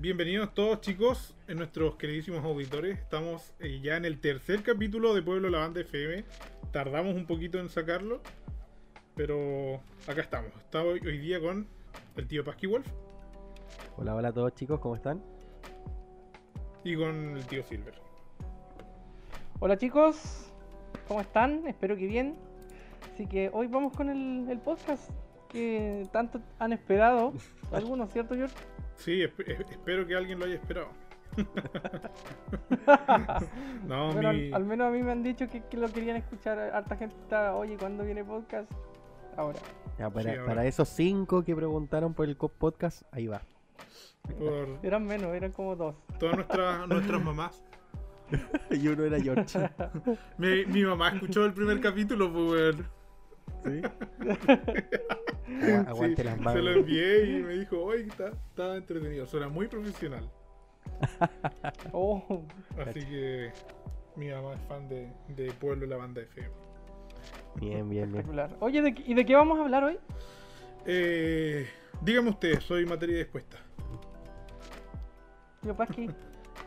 bienvenidos todos chicos, en nuestros queridísimos auditores. Estamos eh, ya en el tercer capítulo de Pueblo La Banda FM. Tardamos un poquito en sacarlo, pero acá estamos. Estamos hoy, día con el tío Pasky Wolf. Hola, hola a todos chicos, ¿cómo están? Y con el tío Silver. Hola chicos, ¿cómo están? Espero que bien. Así que hoy vamos con el, el podcast que tanto han esperado. Algunos, ¿cierto, George? Sí, espero que alguien lo haya esperado. no, al, menos a mí me han dicho que, lo querían escuchar. Harta gente está, oye, ¿cuándo viene podcast? Ahora. para, esos cinco que preguntaron por el podcast, ahí va. Eran menos, eran como dos. Todas nuestras, nuestras mamás. y uno era George. mi, mi mamá escuchó el primer capítulo, pues, ¿Sí? Aguante las manos. Se lo envié y me dijo, oye, está, está entretenido. Suena muy profesional. oh. Así que mi mamá es fan de, de Pueblo y la banda FM. Bien, bien, bien. Oye, ¿y de qué vamos a hablar hoy? Eh, dígame usted, soy materia dispuesta. Yo, Pasqui.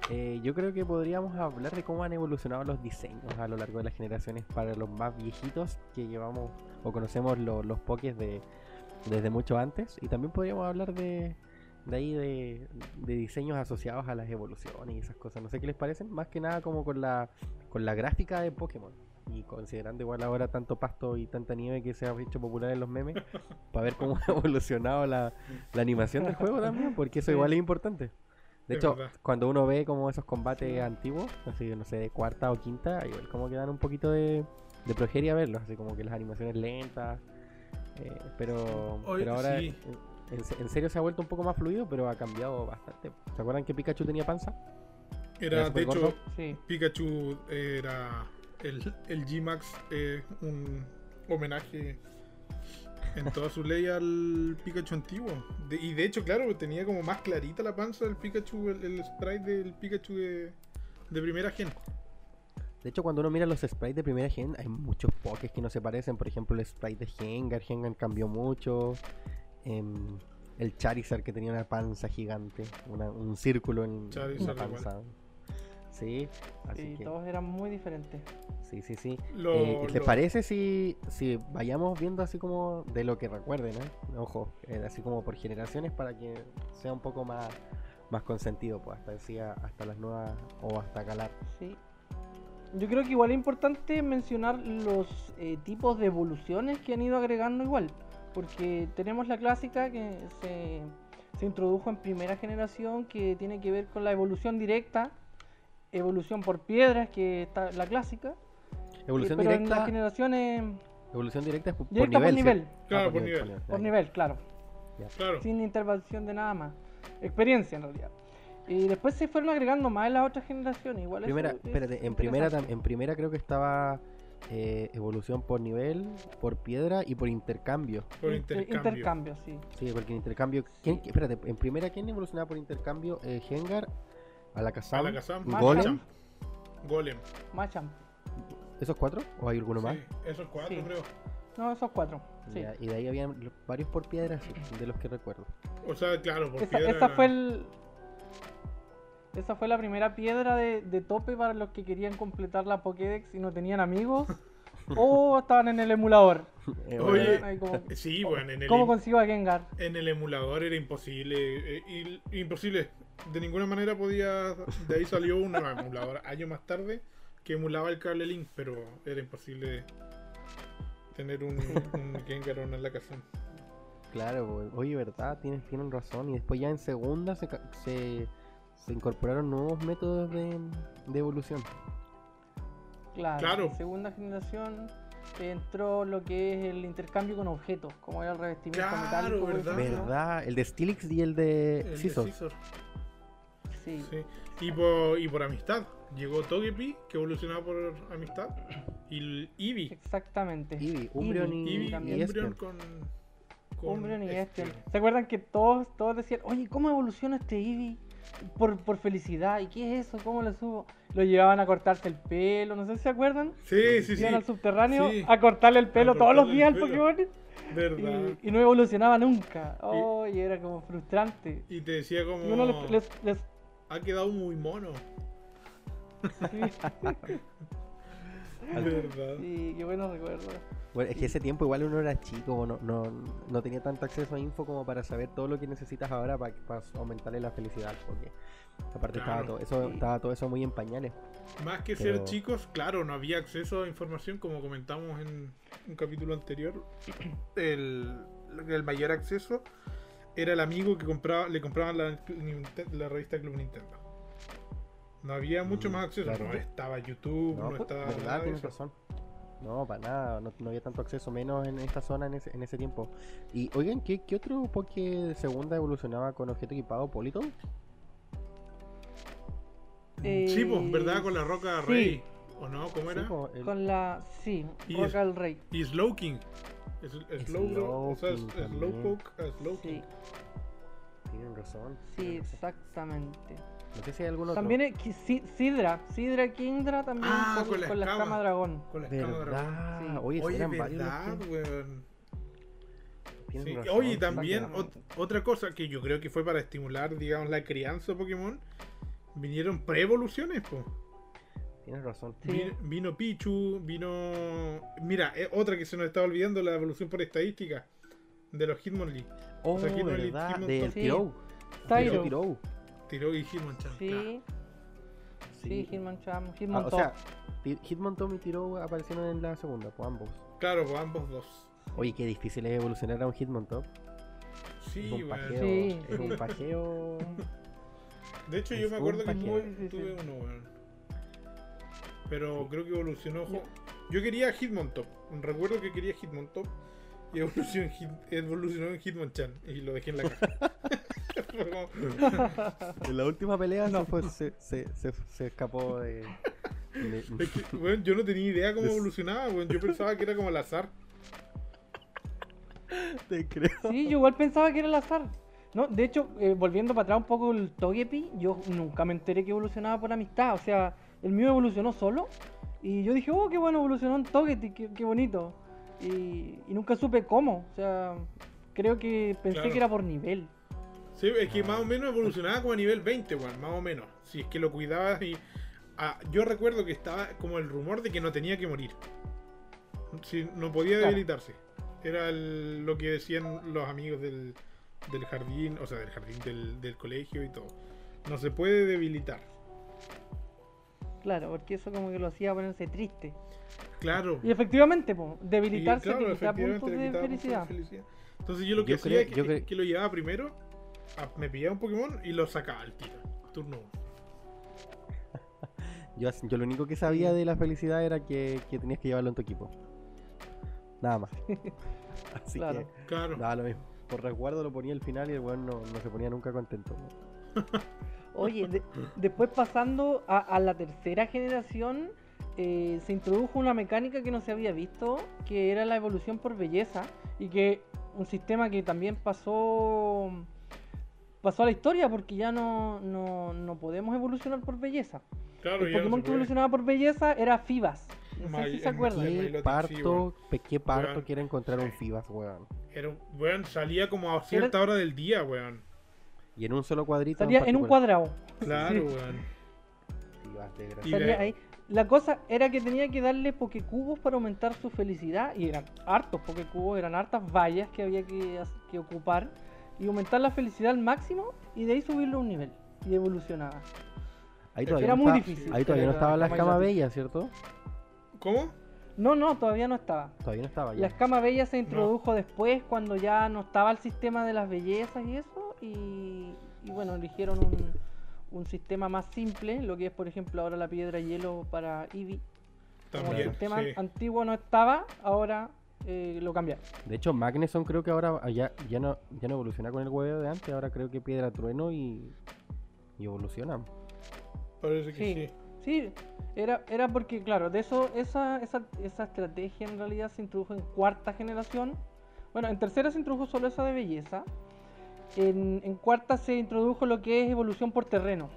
Eh, yo creo que podríamos hablar de cómo han evolucionado los diseños a lo largo de las generaciones para los más viejitos que llevamos o conocemos los pokés de, desde mucho antes. Y también podríamos hablar de, de ahí de, diseños asociados a las evoluciones y esas cosas. No sé qué les parecen, más que nada como con la, con la gráfica de Pokémon. Y considerando igual ahora tanto pasto y tanta nieve que se ha hecho popular en los memes, para ver cómo ha evolucionado la, la animación del juego también, porque eso igual es importante. De hecho, cuando uno ve como esos combates antiguos, así no sé, de cuarta o quinta, igual como que dan un poquito de, de progeria verlos, así como que las animaciones lentas. Eh, pero, pero ahora en, serio se ha vuelto un poco más fluido, pero ha cambiado bastante. ¿Se acuerdan que Pikachu tenía panza? Era, de hecho, Pikachu era el, el G-Max, eh, un homenaje en toda su ley al Pikachu antiguo. y de hecho, claro, tenía como más clarita la panza del Pikachu, el, sprite del Pikachu de, primera gen. De hecho, cuando uno mira los sprites de primera gen, hay muchos pokés que no se parecen. Por ejemplo, el sprite de Gengar, Gengar cambió mucho. Em, el Charizard que tenía una panza gigante, un círculo en la panza. Sí, así todos eran muy diferentes. Sí, sí, sí. Eh, ¿Les parece si, si vayamos viendo así como de lo que recuerden, eh? Ojo, eh, así como por generaciones para que sea un poco más, más consentido, pues hasta decía, hasta las nuevas o hasta calar. Sí. Yo creo que igual es importante mencionar los tipos de evoluciones que han ido agregando igual, porque tenemos la clásica que se, se introdujo en primera generación que tiene que ver con la evolución directa evolución por piedras, que está la clásica. Evolución pero directa. En las generaciones. Evolución directa es por, directa nivel. Por nivel. Claro, ah, por, nivel. Por nivel, claro. claro. Sin intervención de nada más. Experiencia en realidad. Y después se fueron agregando más en las otras generaciones. Igual primera, espérate, en primera, en primera creo que estaba eh, evolución por nivel, por piedra y por intercambio. Por intercambio. intercambio sí. Sí, porque en intercambio. ¿quién, espérate, en primera, ¿quién evolucionaba por intercambio? Eh, Gengar, Alakazam, Alakazam Golem. Golem. Macham. ¿Esos cuatro? ¿O hay alguno más? esos cuatro creo. No, esos cuatro. Sí. y de ahí habían varios por piedra, de los que recuerdo. O sea, claro, por esa, piedra. Esa fue el. Esa fue la primera piedra de, de tope para los que querían completar la Pokédex y no tenían amigos. o estaban en el emulador. Eh, Oye, sí, bueno, en el, ¿Cómo consigo a Gengar? En el emulador era imposible. Eh, imposible de ninguna manera podía. De ahí salió un emulador años más tarde que emulaba el cable Link, pero era imposible tener un, un Gengar en la casa. Claro, oye, verdad, tienen, tienen razón. Y después ya en segunda se, se, incorporaron nuevos métodos de, de evolución. Claro, en segunda generación entró lo que es el intercambio con objetos, como era el revestimiento metálico. ¿verdad? ¿verdad? El de Stilix y el de el Sí. Y, por, y por amistad. Llegó Togepi, que evolucionaba por amistad. Y Eevee. Exactamente. Eevee, Umbreon y, Eevee, Umbreon con, con Umbreon y Espeon. ¿Se acuerdan que todos, todos decían, oye, ¿cómo evoluciona este Eevee? Por, por felicidad. ¿Y qué es eso? ¿Cómo lo subo? Lo llevaban a cortarse el pelo, no sé si se acuerdan. Sí, sí, sí. Iban al subterráneo a cortarle el pelo todos los días al Pokémon. ¿Verdad? Y, no evolucionaba nunca. Oh, y, era como frustrante. Y te decía como. Y uno les, Ha quedado muy mono. Sí. ¿Verdad? Sí, qué buenos recuerdos. Bueno, es que ese tiempo igual uno era chico, no, no, no tenía tanto acceso a info como para saber todo lo que necesitas ahora para, para aumentarle la felicidad, porque aparte estaba, todo eso, estaba todo eso muy en pañales. Más que ser chicos, claro, no había acceso a información, como comentamos en un capítulo anterior. El, el mayor acceso era el amigo que compraba, le compraban la, la revista Club Nintendo. No había mucho mm, más acceso, no estaba YouTube, no, pues, estaba. Verdad, tienes razón. No, para nada, no, había tanto acceso, menos en esta zona en ese, en ese tiempo. Y oigan, ¿qué, qué otro Poké de segunda evolucionaba con objeto equipado? ¿Polito? Eh, sí, pues, ¿verdad? Con la roca rey. ¿O no? ¿Cómo era? Con la. Sí, roca del rey. Y Slowking. Slow, Slowpoke, Slowking. Tienen razón. Sí, exactamente. No sé si hay alguno También es Sidra, Sidra Kingdra también ah, con, la, escama, dragón. Con la escama dragón. Sí. Oye, Oye verdad, weón. Sí. Oye, también otra cosa que yo creo que fue para estimular, digamos, la crianza de Pokémon, vinieron pre-evoluciones, po. Tienes razón. Vino, Pichu, vino... Mira, eh, otra que se nos estaba olvidando, la evolución por estadística de los Hitmonlee. Oh, o sea, Hitmonlee, verdad, del Tiro. Tyro. Tiro y Hitmonchan. Sí. Claro. Sí, Hitmonchan, Hitmontop. Ah, o sea, Hitmontop y Tiro aparecieron en la segunda, pues ambos. Claro, pues ambos dos. Oye, qué difícil es evolucionar a un Hitmontop. Sí, es un pajeo. Sí, es un pajeo. De hecho, yo me acuerdo que tuve, tuve uno, weón. Pero creo que evolucionó. Yo quería Hitmontop. Recuerdo que quería Hitmontop. Y evolucionó en, Hit, evolucionó en Hitmonchan. Y lo dejé en la caja. en la última pelea no. fue, se, se, se, escapó de. Es que, bueno, yo no tenía idea cómo evolucionaba, bueno, yo pensaba que era como al azar. Te creo. Sí, yo igual pensaba que era al azar. No, de hecho, eh, volviendo para atrás un poco el Togepi, yo nunca me enteré que evolucionaba por amistad. O sea, el mío evolucionó solo. Y yo dije, oh, qué bueno, evolucionó en Togepi, qué, qué bonito. Y, y, nunca supe cómo. O sea, creo que pensé que era por nivel. Sí, es que más o menos evolucionaba como a nivel 20, weón, más o menos. Si es que lo cuidabas y. Ah, yo recuerdo que estaba como el rumor de que no tenía que morir. Si, no podía debilitarse. Era lo que decían los amigos del, del jardín, o sea, del jardín del, del colegio y todo. No se puede debilitar. Claro, porque eso como que lo hacía ponerse triste. Claro. Y efectivamente, po, debilitarse y, claro, puntos de felicidad. Entonces yo lo que hacía es que, que, lo llevaba primero me pillaba un Pokémon y lo sacaba al tiro. Turno 1. yo, yo lo único que sabía de la felicidad era que, que tenías que llevarlo en tu equipo. Nada más. Así claro. que claro. nada, lo mismo. Por resguardo lo ponía al final y el weón no, no, se ponía nunca contento. Oye, después pasando a, a, la tercera generación, eh, se introdujo una mecánica que no se había visto, que era la evolución por belleza, y que un sistema que también pasó pasó a la historia porque ya no, no, no podemos evolucionar por belleza. Claro, el Pokémon que evolucionaba por belleza era Fibas. No sé si se acuerdan. ¿Qué parto, ¿Qué parto quiere encontrar un Fibas, weón? Era, weón, salía como a cierta hora del día, weón. Y en un solo cuadrito. Salía en, un cuadrado. Claro, weón. Fibas de Salía ahí. La cosa era que tenía que darle Pokécubos para aumentar su felicidad. Y eran hartos Pokécubos, eran hartas vallas que había que, que ocupar y aumentar la felicidad al máximo y de ahí subirlo a un nivel y evolucionaba. Ahí todavía Era no muy difícil. Ahí todavía no estaba la escama bella, ¿cierto? ¿Cómo? No, no, todavía no estaba. Todavía no estaba. Ya. La escama bella se introdujo después cuando ya no estaba el sistema de las bellezas y eso. Y, y bueno, eligieron un, un, sistema más simple, lo que es por ejemplo ahora la piedra hielo para Eevee. Como el sistema antiguo no estaba, ahora eh, lo cambiaron. De hecho, Magneson creo que ahora ya, ya, no, ya no evoluciona con el huevo de antes, ahora creo que Piedra Trueno y, y evoluciona. Parece que sí. sí. era, era porque, claro, de eso, esa, esa, esa estrategia en realidad se introdujo en cuarta generación. Bueno, en tercera se introdujo solo esa de belleza. en, cuarta se introdujo lo que es evolución por terreno.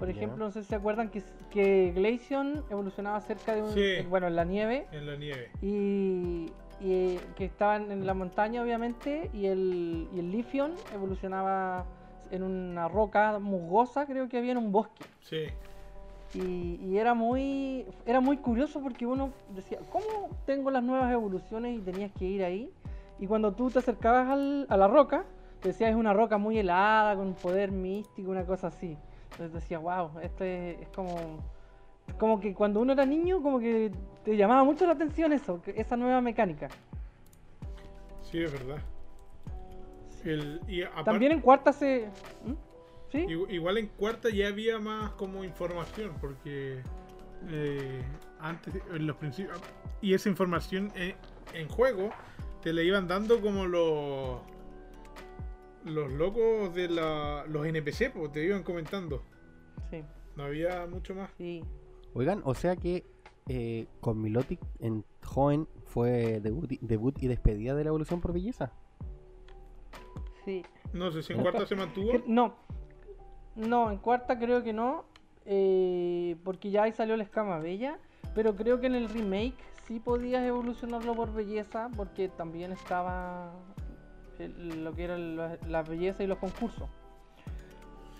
Por ejemplo, no sé si se acuerdan que, que Glaceon evolucionaba cerca de un. bueno, en la nieve. En la nieve. Y, que estaban en la montaña, obviamente. Y el, y el Lithion evolucionaba en una roca musgosa, creo que había en un bosque. Sí. Y, era muy era muy curioso porque uno decía, ¿cómo tengo las nuevas evoluciones y tenías que ir ahí? Y cuando tú te acercabas a la roca, te decía, es una roca muy helada, con un poder místico, una cosa así. Entonces decía, wow, esto es, como como que cuando uno era niño, como que te llamaba mucho la atención eso, esa nueva mecánica. Sí, es verdad. También en cuarta se... ¿Mm? ¿Sí? Igual en cuarta ya había más como información, porque eh, antes, en los principios... Y esa información en, en juego te la iban dando como los los locos de la, los NPC, pues te iban comentando. Sí. No había mucho más. Sí. Oigan, o sea que eh, con Milotic en joven fue debut, debut y despedida de la evolución por belleza. Sí. No sé si en cuarta se mantuvo. No. No, en cuarta creo que no. Eh, porque ya ahí salió la escama bella. Pero creo que en el remake sí podías evolucionarlo por belleza. Porque también estaba lo que era la, belleza y los concursos.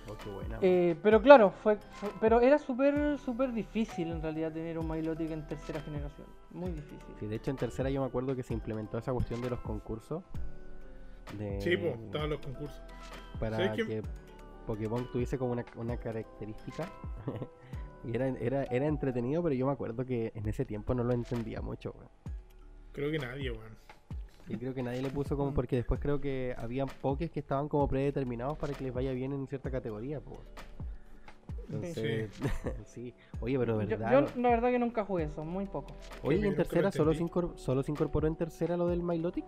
Oh, qué buena, eh, pero claro, fue, pero era súper súper difícil en realidad tener un Milotic en tercera generación. Muy difícil. Sí, de hecho en tercera yo me acuerdo que se implementó esa cuestión de los concursos. De... Sí, pues, estaban los concursos. Para que... Pokémon tuviese como una, una característica. y era, era, era entretenido, pero yo me acuerdo que en ese tiempo no lo entendía mucho, Creo que nadie, weón. Y creo que nadie le puso como porque después creo que habían pokés que estaban como predeterminados para que les vaya bien en cierta categoría, pues. Entonces, sí. Oye, pero verdad. Yo, la verdad que nunca jugué eso, muy poco. Oye, en tercera solo se, incorporó, solo se incorporó en tercera lo del Milotic,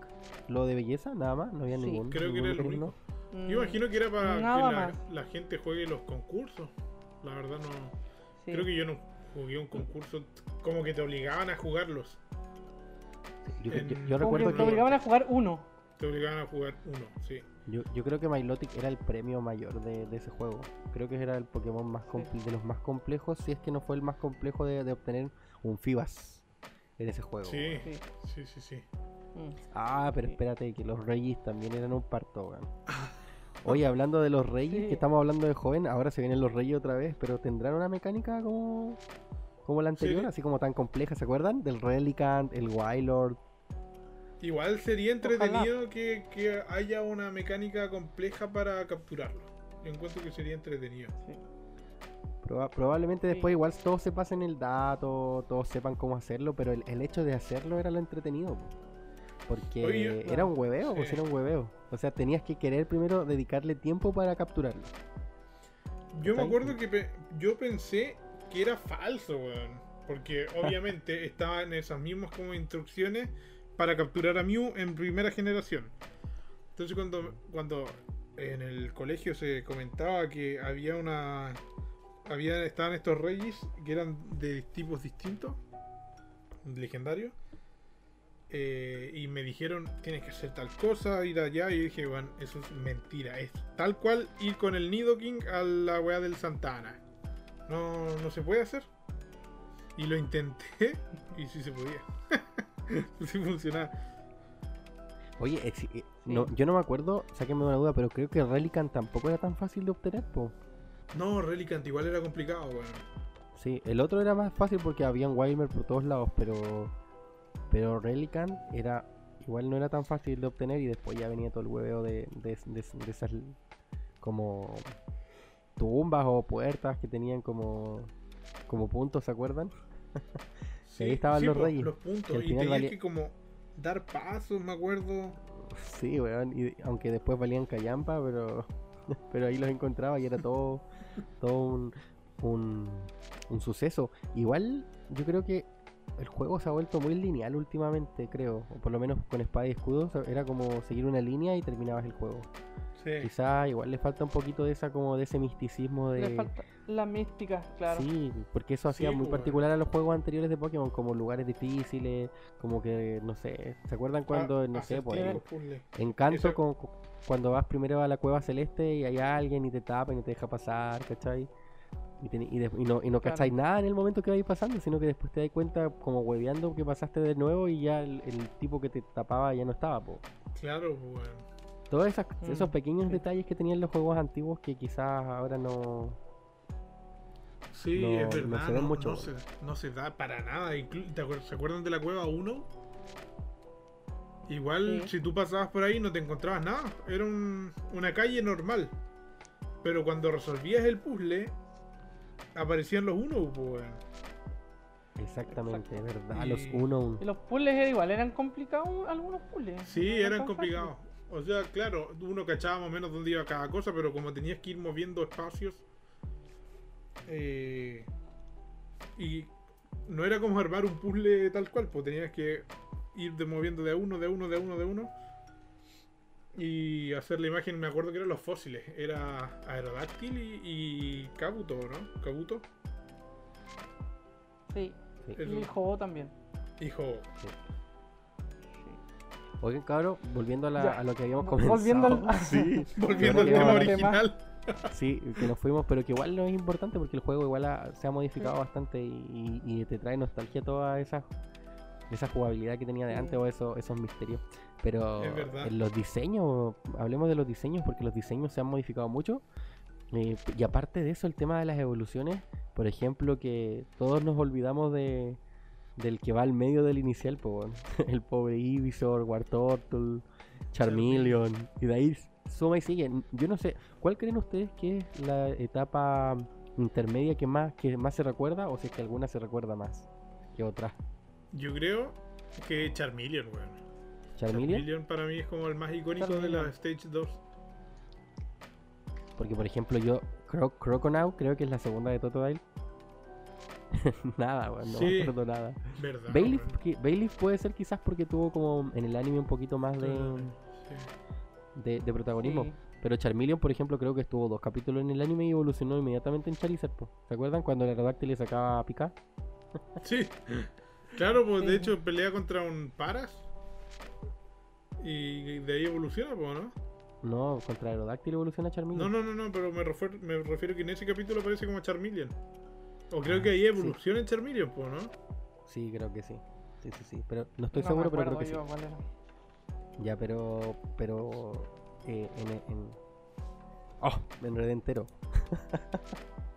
lo de belleza, nada más, no había ningún. Creo que era el único. Yo imagino que era para que la, gente juegue los concursos. La verdad no. Creo que yo no jugué un concurso como que te obligaban a jugarlos. Yo, recuerdo que, te obligaban a jugar uno. Te obligaban a jugar uno, sí. Yo, yo creo que Milotic era el premio mayor de, ese juego. Creo que era el Pokémon más de los más complejos, si es que no fue el más complejo de, obtener un Fibas en ese juego. Sí, sí, sí, sí. Mm. Ah, pero espérate, que los Reyes también eran un parto, Oye, hablando de los Reyes, que estamos hablando de joven, ahora se vienen los Reyes otra vez, pero ¿tendrán una mecánica como como la anterior, así como tan compleja, ¿se acuerdan? Del Relicant, el Wylord. Igual sería entretenido que, haya una mecánica compleja para capturarlo. Yo encuentro que sería entretenido. probablemente después igual todos se pasen el dato, todos sepan cómo hacerlo, pero el, hecho de hacerlo era lo entretenido. Porque era un hueveo, pues era un hueveo. O sea, tenías que querer primero dedicarle tiempo para capturarlo. Yo me acuerdo que yo pensé que era falso, weón. Porque obviamente estaban esas mismas como instrucciones para capturar a Mew en primera generación. Entonces cuando, cuando en el colegio se comentaba que había una. Había, estaban estos reyes que eran de tipos distintos, legendarios. Eh, y me dijeron, tienes que hacer tal cosa, ir allá. Y dije, bueno, eso es mentira. Es tal cual ir con el Nidoking a la weá del Santana. No, no se puede hacer. Y lo intenté y sí se podía. sí funcionaba. Oye, eh, no, yo no me acuerdo, sáquenme una duda, pero creo que Relicant tampoco era tan fácil de obtener, po. No, Relicant igual era complicado, weón. Sí, el otro era más fácil porque habían Wilmer por todos lados, pero pero Relicant era igual no era tan fácil de obtener y después ya venía todo el hueveo de, de, de, de esas como tumbas o puertas que tenían como, como puntos, ¿se acuerdan? Sí, ahí estaban los reyes. Los puntos, y tenías que como dar pasos, me acuerdo. Sí, weón, y aunque después valían callampa, pero pero ahí los encontraba y era todo todo un, un, un suceso. Igual yo creo que el juego se ha vuelto muy lineal últimamente, creo. O por lo menos con espada y escudo era como seguir una línea y terminabas el juego. Sí. Quizá igual le falta un poquito de esa como de ese misticismo de. Le falta la mística, claro. Sí, porque eso hacía muy particular a los juegos anteriores de Pokémon, como lugares difíciles, como que no sé, ¿se acuerdan cuando, ah, no sé, pues, encanto con, cuando vas primero a la cueva celeste y hay alguien y te tapa y te deja pasar, ¿cachai? Y, no, y no cacháis nada en el momento que vais pasando, sino que después te das cuenta, como hueveando, que pasaste de nuevo y ya el, tipo que te tapaba ya no estaba, po. Claro, pues. Todos esos mm, pequeños detalles que tenían los juegos antiguos que quizás ahora no. Sí, es verdad, no, se, mucho. No, se, da para nada. ¿Se acuerdan de la cueva 1? Igual, si tú pasabas por ahí no te encontrabas nada. Era una calle normal. Pero cuando resolvías el puzzle, aparecían los uno, pues. Exactamente, es verdad, los uno. Y los puzzles eran igual, eran complicados algunos puzzles. Sí, eran complicados. O sea, claro, uno cachaba más o menos dónde iba cada cosa, pero como tenías que ir moviendo espacios. Eh, y no era como armar un puzzle tal cual, pues tenías que ir de moviendo de uno, de uno, de uno, de uno y hacer la imagen, me acuerdo que eran los fósiles, era Aerodáctil y, y Kabuto, ¿no? Kabuto. Sí, y Ho también. Y Ho. Sí. Oigan, cabrón, volviendo a, lo que habíamos comenzado. Volviendo al, sí, volviendo al tema original. Sí, que nos fuimos, pero que igual no es importante porque el juego igual se ha modificado bastante y, y, te trae nostalgia toda esa, esa jugabilidad que tenía de antes o eso, esos misterios. Pero en los diseños, hablemos de los diseños porque los diseños se han modificado mucho. Eh, y aparte de eso, el tema de las evoluciones, por ejemplo, que todos nos olvidamos de del que va al medio del inicial, el pobre Ivysaur, Wartortle, Charmeleon, y de ahí suma y sigue. Yo no sé, ¿cuál creen ustedes que es la etapa intermedia que más, que más se recuerda o si es que alguna se recuerda más que otra? Yo creo que Charmeleon, weón. Charmeleon. para mí es como el más icónico de la Stage 2. Porque, por ejemplo, yo, Cro Croconaw creo que es la segunda de Totodile. nada, no me acuerdo nada. Bailiff, puede ser quizás porque tuvo como en el anime un poquito más de, de, protagonismo. Pero Charmeleon, por ejemplo, creo que estuvo dos capítulos en el anime y evolucionó inmediatamente en Charizard. ¿Se acuerdan cuando el Aerodactyl le sacaba a picar? sí. Claro, pues de hecho pelea contra un Paras y de ahí evoluciona, ¿no? No, contra Aerodáctil evoluciona Charmeleon. No, no, no, no, pero me refiero, me refiero que en ese capítulo aparece como Charmeleon. O creo ah, que ahí evoluciona en Charmeleon, ¿no? Sí, creo que sí. Sí, sí, sí. Pero no estoy seguro, pero creo que sí. Ya, pero. Pero. Eh, en, en. Oh, me enredé entero.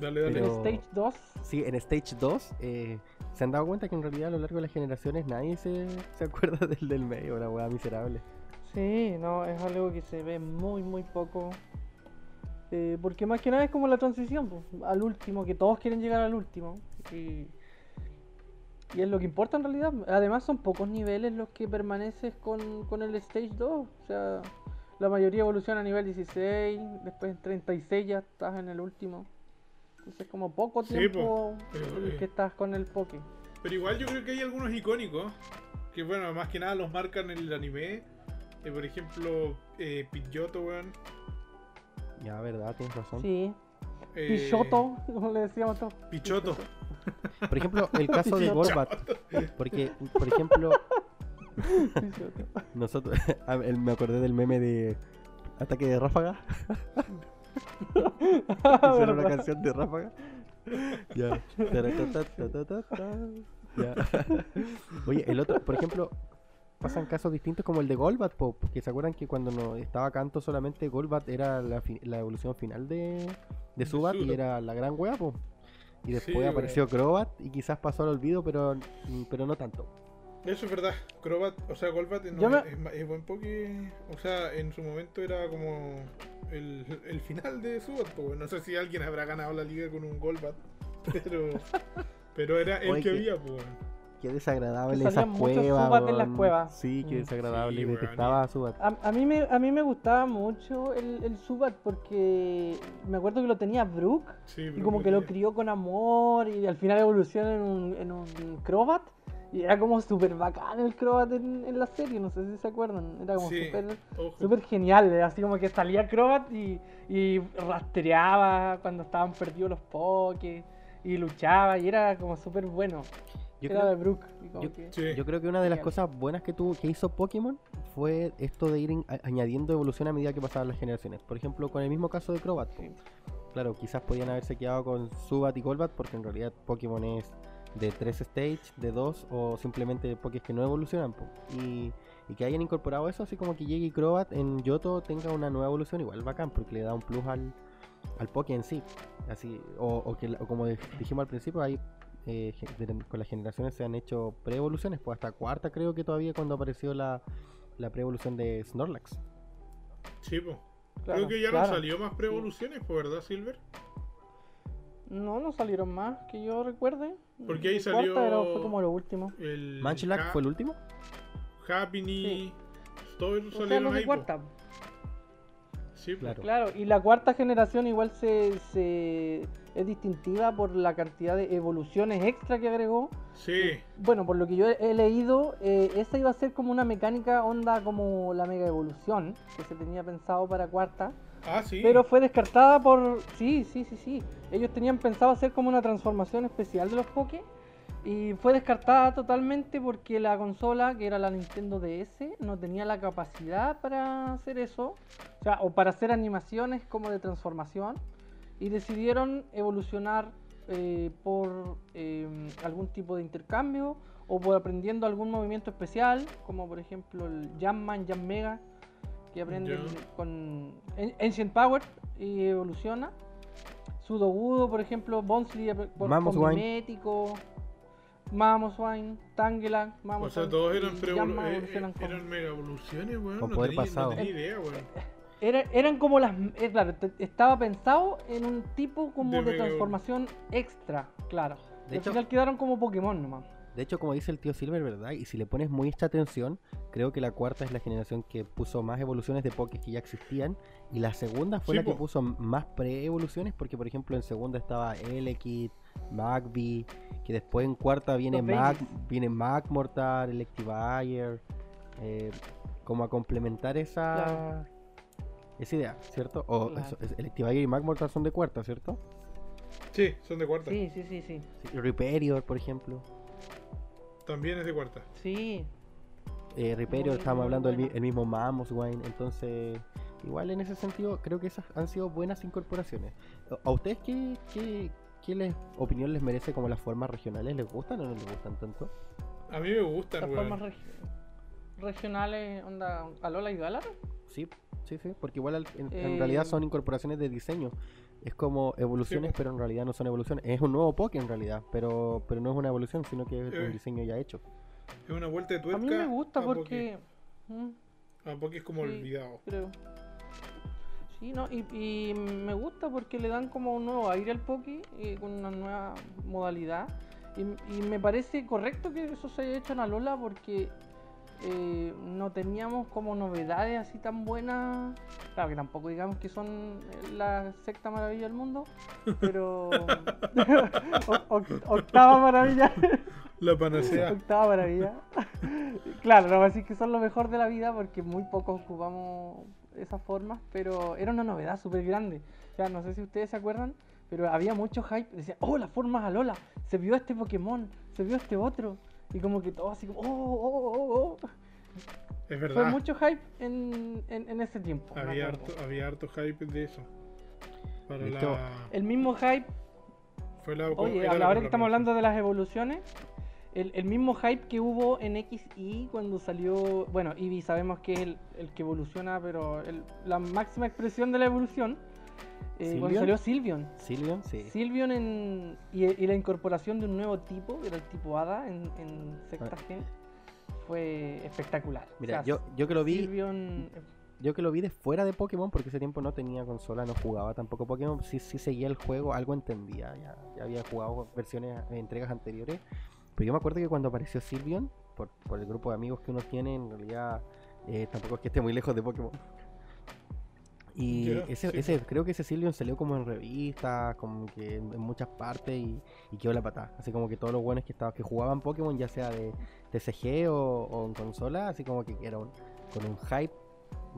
dale, dale. ¿En Stage 2? Sí, en Stage 2. Eh, ¿Se han dado cuenta que en realidad a lo largo de las generaciones nadie se, se acuerda del del medio, la weá miserable? Sí, no, es algo que se ve muy, muy poco. Eh, porque más que nada es como la transición al último, que todos quieren llegar al último. Y, y, es lo que importa en realidad. Además son pocos niveles los que permaneces con, con el Stage 2. O sea, la mayoría evoluciona a nivel 16, después en 36 ya estás en el último. Entonces como poco tiempo que estás con el Poké. Pero igual yo creo que hay algunos icónicos que bueno, más que nada los marcan en el anime. Eh, por ejemplo, eh, Pidgeotto, weón. Ya, verdad, tienes razón. Sí. Eh, como le decíamos todos. Pichoto. Por ejemplo, el caso de Golbat. Porque, por ejemplo, nosotros, me acordé del meme de ataque de ráfaga. Hicieron una canción de ráfaga. Ya. ya. Oye, el otro, por ejemplo, pasan casos distintos como el de Golbat, Pop, que se acuerdan que cuando no estaba Canto solamente Golbat era la, la evolución final de, de Subat y era la gran wea, po. Y después apareció Crobat y quizás pasó al olvido, pero, pero no tanto. Eso es verdad. Crobat, o sea, Golbat es, buen Poké. O sea, en su momento era como el, el final de Subat. Pues. No sé si alguien habrá ganado la liga con un Golbat. Pero, pero era el que, había, pues. Qué desagradable esa cueva. en las cuevas. Sí, qué mm. desagradable. Sí, detestaba a Subat. A, mí me, a mí me gustaba mucho el, el Subat porque me acuerdo que lo tenía Brooke. y como que lo crió con amor y al final evoluciona en un, en un Crobat. Y era como súper bacán el Crobat en, la serie, no sé si se acuerdan. Era como súper genial, así como que salía Crobat y, y rastreaba cuando estaban perdidos los Pokés y luchaba y era como súper bueno. Yo creo, de Brook. Yo, creo que una de las cosas buenas que tuvo, que hizo Pokémon fue esto de ir añadiendo evolución a medida que pasaban las generaciones. Por ejemplo, con el mismo caso de Crobat. Claro, quizás podían haberse quedado con Subat y Golbat porque en realidad Pokémon es de 3 stage, de 2 o simplemente Pokés que no evolucionan. Y, que hayan incorporado eso, así como que llegue Crobat en Yoto tenga una nueva evolución, igual bacán porque le da un plus al, al Poké en sí. Así, o, que como dijimos al principio, hay eh, con las generaciones se han hecho pre-evoluciones, pues hasta cuarta creo que todavía cuando apareció la, la pre-evolución de Snorlax. Sí, pues. creo que ya no salió más pre-evoluciones, pues, ¿verdad, Silver? No, no salieron más que yo recuerde. Porque ahí salió. fue como lo último. El fue el último. Happy sí. todos salieron ahí. Cuarta. Sí, claro. claro. y la cuarta generación igual se, se es distintiva por la cantidad de evoluciones extra que agregó. Sí. Bueno, por lo que yo he, leído, eh, esa iba a ser como una mecánica onda como la mega evolución que se tenía pensado para cuarta. Ah, sí. Pero fue descartada por... Sí, sí, sí, sí. Ellos tenían pensado hacer como una transformación especial de los Poké. Y fue descartada totalmente porque la consola, que era la Nintendo DS, no tenía la capacidad para hacer eso. O sea, o para hacer animaciones como de transformación y decidieron evolucionar eh, por em, algún tipo de intercambio o por aprendiendo algún movimiento especial, como por ejemplo el Jamman, Jam Mega, que aprende con Ancient Power y evoluciona. Sudogudo, por ejemplo, Bonsley por Mimético, Mamoswine, Tangela, Mamoswine. O sea, todos eran, eh, eh, eran mega evoluciones, weón. no, tenía, no tenía idea, weón. Era, eran como las. Eh, claro, estaba pensado en un tipo como de, transformación extra, claro. De hecho, al final quedaron como Pokémon nomás. De hecho, como dice el tío Silver, ¿verdad? Y si le pones muy esta atención, creo que la cuarta es la generación que puso más evoluciones de Pokés que ya existían. Y la segunda fue la que puso más pre-evoluciones, porque por ejemplo en segunda estaba Elekid, Magby, que después en cuarta viene Mag, viene Magmortar, Electivire, eh, como a complementar esa, es idea, ¿cierto? O claro. y Magmortar son de cuarta, ¿cierto? Sí, son de cuarta. Sí, sí, sí, sí. Riperior, por ejemplo. También es de cuarta. Sí. Eh, Riperior, estábamos hablando del el mismo Mamoswine, entonces igual en ese sentido creo que esas han sido buenas incorporaciones. ¿A ustedes qué, qué, qué les, opinión les merece como las formas regionales? ¿Les gustan o no les gustan tanto? A mí me gustan, Las formas regionales, onda, Alola y Galar. Sí, Sí, sí, porque igual en, realidad son eh, incorporaciones de diseño. Es como evoluciones, pero en realidad no son evoluciones. Es un nuevo Poké en realidad, pero pero no es una evolución, sino que es un eh, diseño ya hecho. Es una vuelta de tuerca. A mí me gusta porque... ¿Mm? A Poké es como olvidado. Sí, no, y, me gusta porque le dan como un nuevo aire al Poké eh, con una nueva modalidad. Y, y, me parece correcto que eso se haya hecho en Alola porque eh, no teníamos como novedades así tan buenas. Claro que tampoco digamos que son la sexta maravilla del mundo, pero octava maravilla. La panacea. Octava maravilla. claro, no voy a decir que son lo mejor de la vida porque muy pocos ocupamos esas formas, pero era una novedad súper grande. O sea, no sé si ustedes se acuerdan, pero había mucho hype. Decía, oh, las formas Alola, se vio este Pokémon, se vio este otro. Y como que todo así como, oh, oh, oh, oh. Es verdad. Fue mucho hype en, en, ese tiempo. Había harto, había harto hype de eso. Para la... El mismo hype. Fue la, Oye, ahora que estamos hablando de las evoluciones, el, el, mismo hype que hubo en XY cuando salió. Bueno, Eevee sabemos que es el, el que evoluciona, pero la máxima expresión de la evolución eh, cuando salió Silvion. Silvion, sí. Silvion en, y, la incorporación de un nuevo tipo, que era el tipo Hada en, en sexta gen, fue espectacular. Mira, yo, yo que lo vi. Yo que lo vi de fuera de Pokémon, porque ese tiempo no tenía consola, no jugaba tampoco Pokémon, sí, sí seguía el juego, algo entendía, ya, ya había jugado versiones, entregas anteriores. Pero yo me acuerdo que cuando apareció Sylveon, por, por el grupo de amigos que uno tiene, en realidad eh, tampoco es que esté muy lejos de Pokémon. Y ese, ese, creo que ese Sylveon salió como en revistas, como que en, muchas partes y, quedó la patada. Así como que todos los buenos que estaban, que jugaban Pokémon, ya sea de TCG o, en consola, así como que era con un hype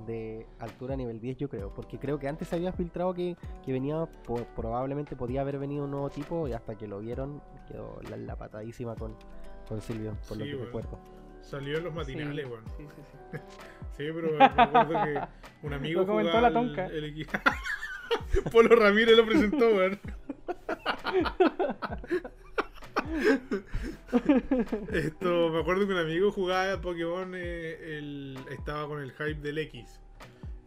de altura nivel 10 yo creo, porque creo que antes se había filtrado que, venía, probablemente podía haber venido un nuevo tipo y hasta que lo vieron quedó la, patadísima con, con Silvio, por lo que recuerdo. Salió en los matinales, sí, Sí, sí, sí. sí, pero me acuerdo que un amigo comentó la tonca. El, equipo. Polo Ramírez lo presentó, weón. Esto, me acuerdo que un amigo jugaba Pokémon, eh, estaba con el hype del X.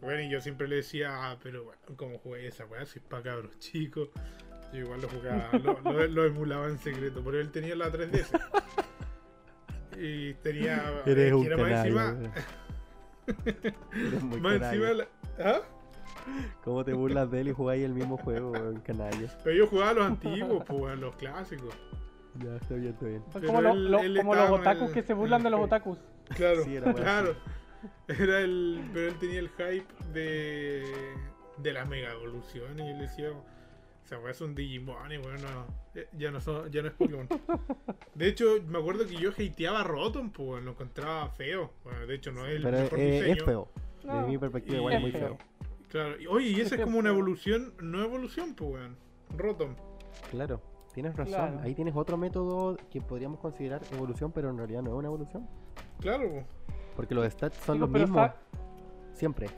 Bueno, y yo siempre le decía, ah, pero bueno, ¿cómo jugué esa weá? Si es para cabros chicos. Yo igual lo jugaba, lo, emulaba en secreto, pero él tenía la 3DS. Y tenía. Eres un más encima. más encima ¿Ah? ¿Cómo te burlas de él y jugáis el mismo juego, en canalla? Pero yo jugaba los antiguos, pues, los clásicos. Ya, está bien, está bien. como, como los otakus que se burlan de los otakus. Claro, claro. Era el, pero él tenía el hype de, de las mega evoluciones y él decía, o sea, es un Digimon y bueno, ya no, son, ya no es Pokémon. De hecho, me acuerdo que yo hateaba a Rotom, pues lo encontraba feo. Bueno, de hecho, no es el pero mejor diseño. es feo. Desde mi perspectiva, igual es muy feo. Claro, oye, y esa es, como una evolución, no evolución, pues weón. Rotom. Claro. Tienes razón, ahí tienes otro método que podríamos considerar evolución, pero en realidad no es una evolución. Claro. Porque los stats son los mismos. Siempre.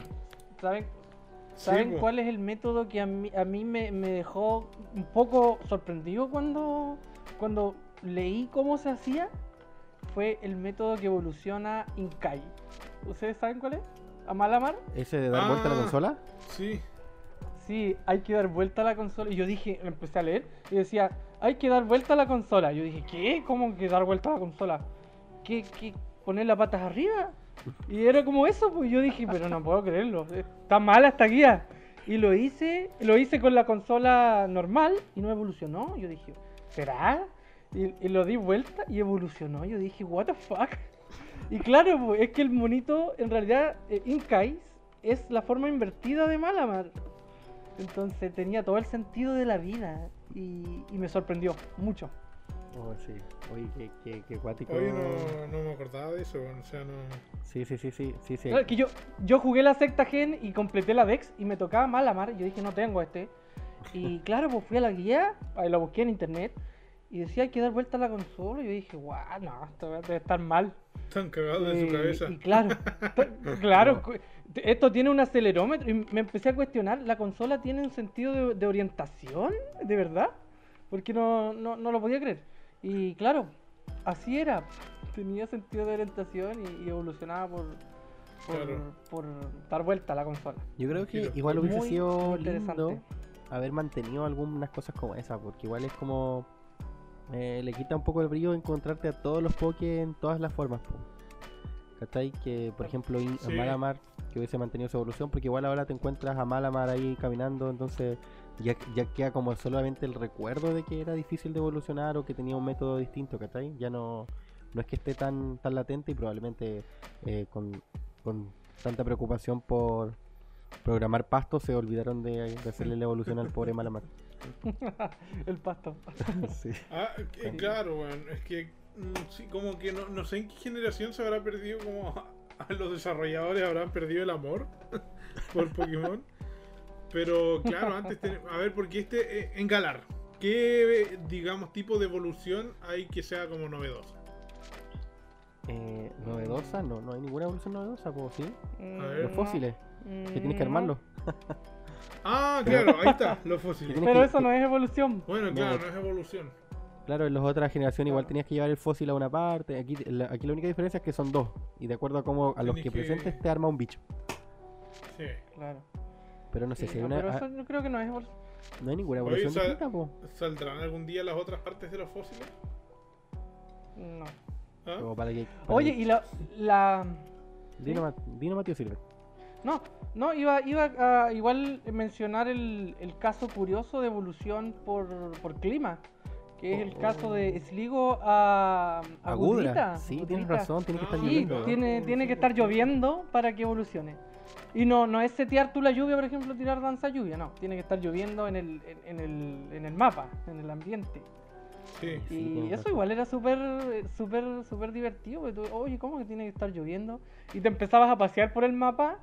¿Saben, ¿saben cuál es el método que a mí, a mí me, dejó un poco sorprendido cuando, cuando leí cómo se hacía? Fue el método que evoluciona Inkai. ¿Ustedes saben cuál es? ¿A Malamar? ¿Ese de dar vuelta a la ah, consola? Sí sí, hay que dar vuelta a la consola. Y yo dije, empecé a leer y decía, hay que dar vuelta a la consola. Yo dije, ¿qué? ¿Cómo que dar vuelta a la consola? ¿Qué? qué ¿Poner las patas arriba? Y era como eso, pues yo dije, pero no puedo creerlo. Está mala esta guía. Y lo hice, lo hice con la consola normal y no evolucionó. Yo dije, ¿será? Y, lo di vuelta y evolucionó. Yo dije, what the fuck? Y claro, pues, es que el monito, en realidad, eh, Inkais es la forma invertida de Malamar. Entonces tenía todo el sentido de la vida y, me sorprendió mucho. Oh, sí. Oye, qué, qué, qué cuático. Oye, no, no, me acordaba de eso, o sea, no... Sí, sí, sí, sí, sí, sí. que yo, yo jugué la secta gen y completé la Dex y me tocaba mal mar y yo dije, no tengo este. Y claro, pues fui a la guía, lo busqué en internet y decía hay que dar vuelta a la consola y yo dije, guau, no, esto debe estar mal. Están cagados de su cabeza. Y claro, claro, esto tiene un acelerómetro y me empecé a cuestionar, ¿la consola tiene un sentido de, orientación? ¿De verdad? Porque no, no, no, lo podía creer. Y claro, así era. Tenía sentido de orientación y, evolucionaba por, por, dar vuelta a la consola. Yo creo que igual hubiese sido lindo haber mantenido algunas cosas como esa, porque igual es como... Eh, le quita un poco el brillo encontrarte a todos los Poké en todas las formas. ¿Cachai? Que por ejemplo Malamar que hubiese mantenido su evolución, porque igual ahora te encuentras a Malamar ahí caminando, entonces ya, ya queda como solamente el recuerdo de que era difícil de evolucionar o que tenía un método distinto, ¿cachai? Ya no, no es que esté tan, tan latente y probablemente eh, con, tanta preocupación por programar pasto se olvidaron de, hacerle la evolución al pobre Malamar. el pasto. sí. Ah, claro, es que mm, sí, como que no, no sé en qué generación se habrá perdido como los desarrolladores habrán perdido el amor por Pokémon. Pero claro, antes a ver, porque este eh, en Galar, ¿qué digamos tipo de evolución hay que sea como novedosa? Eh, novedosa, no, no hay ninguna evolución novedosa, pues sí. Los fósiles, que tienes que armarlos. ah, claro, ahí está, los fósiles. Pero eso no es evolución. Bueno, claro, no es evolución. Claro, en las otras generaciones igual tenías que llevar el fósil a una parte. Aquí la, aquí la única diferencia es que son dos. Y de acuerdo a cómo a los que, presentes te arma un bicho. Sí, claro. Pero no sé si hay una. Pero eso yo creo que no es No hay ninguna evolución Oye, ¿Saldrán algún día las otras partes de los fósiles? No. ¿Ah? Oye, y la. la... Dino, Dino Mateo Silver. No, no, iba, iba a igual mencionar el, el caso curioso de evolución por, por clima que es el caso de Sligo a, a, Sí, tienes razón, tiene que estar lloviendo. Tiene, tiene que estar lloviendo para que evolucione. Y no, no es setear tú la lluvia, por ejemplo, tirar danza lluvia, no. Tiene que estar lloviendo en el, en, el, en el mapa, en el ambiente. Sí, y eso igual era súper, súper, súper divertido. oye, ¿cómo que tiene que estar lloviendo? Y te empezabas a pasear por el mapa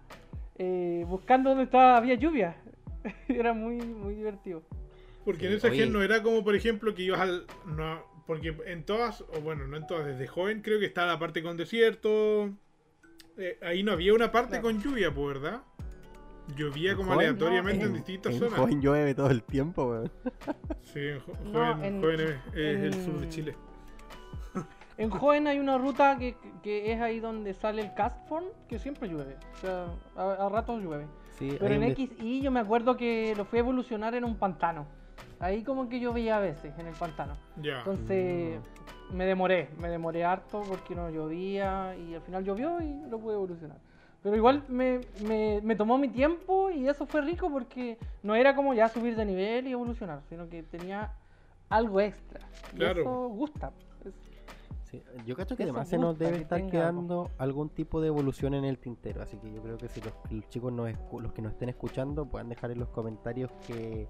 eh, buscando donde estaba, había lluvia. era muy, muy divertido. Porque en esa gen no era como, por ejemplo, que ibas al. No, porque en todas, o bueno, no en todas, desde joven creo que estaba la parte con desierto. Eh, ahí no había una parte con lluvia, pues, ¿verdad? Llovía como aleatoriamente en, distintas zonas. Joven llueve todo el tiempo, weón. Sí, en joven, es, el sur de Chile. En Joven hay una ruta que, que, es ahí donde sale el Castform, que siempre llueve. O sea, a, ratos llueve. Pero en XI yo me acuerdo que lo fui a evolucionar en un pantano. Ahí como que llovía a veces en el pantano. Entonces mm. me demoré, me demoré harto porque no llovía y al final llovió y lo pude evolucionar. Pero igual me, me, tomó mi tiempo y eso fue rico porque no era como ya subir de nivel y evolucionar, sino que tenía algo extra. Y eso gusta. yo creo que además se nos debe estar quedando algún tipo de evolución en el tintero, así que yo creo que si los, chicos nos, los que nos estén escuchando puedan dejar en los comentarios que,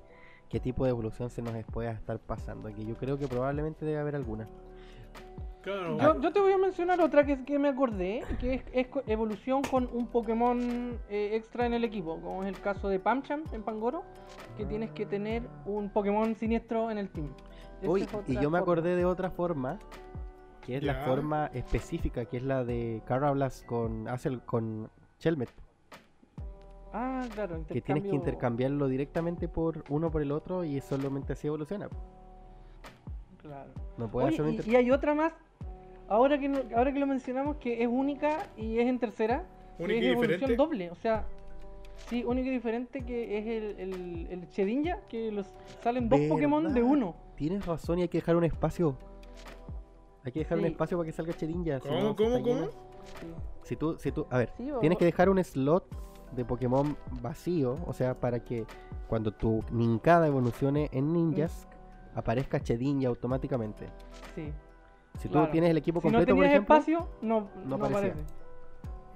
qué tipo de evolución se nos puede estar pasando, aquí yo creo que probablemente debe haber alguna. Yo, te voy a mencionar otra que, que me acordé, que es, evolución con un Pokémon eh, extra en el equipo, como es el caso de Pamcham en Pangoro, que tienes que tener un Pokémon siniestro en el team. Uy, y yo me acordé de otra forma, que es la forma específica, que es la de Carablast con Acel, con Chelmet. Ah, claro, Que tienes que intercambiarlo directamente por uno por el otro y solamente así evoluciona. Claro. y, hay otra más ahora que, ahora que lo mencionamos, que es única y es en tercera, que es evolución doble. O sea, sí, única y diferente, que es el, el, el Chedinja, que los salen dos Pokémon de uno. Tienes razón y hay que dejar un espacio. Hay que dejar un espacio para que salga Chedinja. ¿Cómo, cómo, cómo? Si tú, si tú, a ver, tienes que dejar un slot de Pokémon vacío, o sea, para que cuando tu Ninkada evolucione en ninjas, mm. aparezca Chedinja automáticamente. Sí. Si tú tienes el equipo completo, si no por espacio, no, no, aparece.